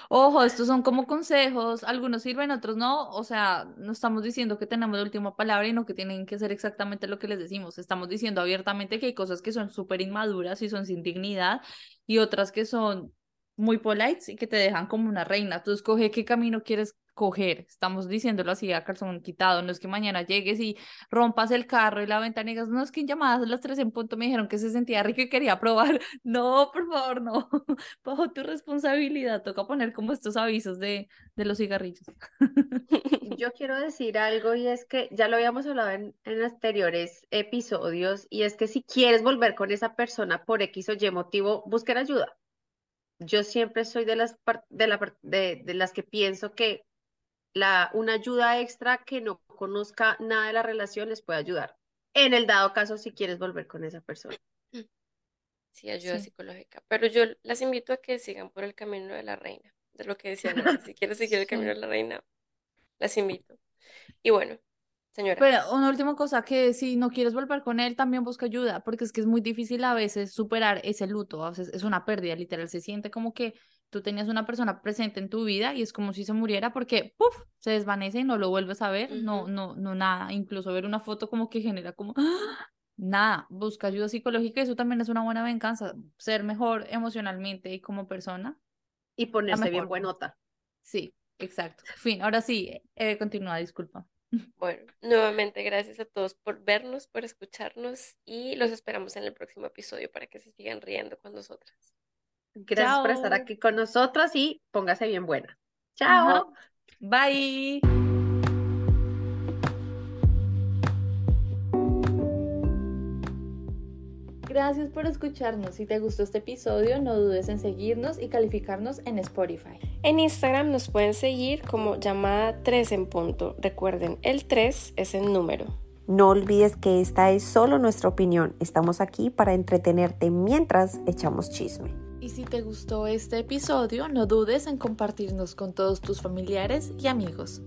Ojo, estos son como consejos, algunos sirven, otros no, o sea, no estamos diciendo que tenemos la última palabra y no que tienen que ser exactamente lo que les decimos, estamos diciendo abiertamente que hay cosas que son súper inmaduras y son sin dignidad y otras que son muy polites y que te dejan como una reina, tú escoge qué camino quieres coger, estamos diciéndolo así a calzón quitado, no es que mañana llegues y rompas el carro y la ventana y digas, no, es que en llamadas a las tres en punto me dijeron que se sentía rico y quería probar, no, por favor, no bajo tu responsabilidad, toca poner como estos avisos de, de los cigarrillos. Yo quiero decir algo y es que ya lo habíamos hablado en, en anteriores episodios y es que si quieres volver con esa persona por X o Y motivo, busquen ayuda. yo siempre soy de las, de, la, de las que pienso que la, una ayuda extra que no conozca nada de la relación les puede ayudar. En el dado caso, si quieres volver con esa persona. Sí, ayuda psicológica. Pero yo las invito a que sigan por el camino de la reina, de lo que decían. si quieres seguir el camino de la reina, las invito. Y bueno, señora. Pero una última cosa, que si no quieres volver con él, también busca ayuda, porque es que es muy difícil a veces superar ese luto, a veces es una pérdida, literal, se siente como que tú tenías una persona presente en tu vida y es como si se muriera porque, ¡puf!, se desvanece y no lo vuelves a ver, no, no, no, nada, incluso ver una foto como que genera como, ¡ah! nada, busca ayuda psicológica y eso también es una buena venganza, ser mejor emocionalmente y como persona. Y ponerse bien buenota. Sí, exacto. Fin, ahora sí, eh, continúa, disculpa. Bueno, nuevamente gracias a todos por vernos, por escucharnos y los esperamos en el próximo episodio para que se sigan riendo con nosotras. Gracias por estar aquí con nosotras y póngase bien buena. Chao. Bye. Gracias por escucharnos. Si te gustó este episodio, no dudes en seguirnos y calificarnos en Spotify. En Instagram nos pueden seguir como llamada 3 en punto. Recuerden, el 3 es el número. No olvides que esta es solo nuestra opinión. Estamos aquí para entretenerte mientras echamos chisme. Y si te gustó este episodio, no dudes en compartirnos con todos tus familiares y amigos.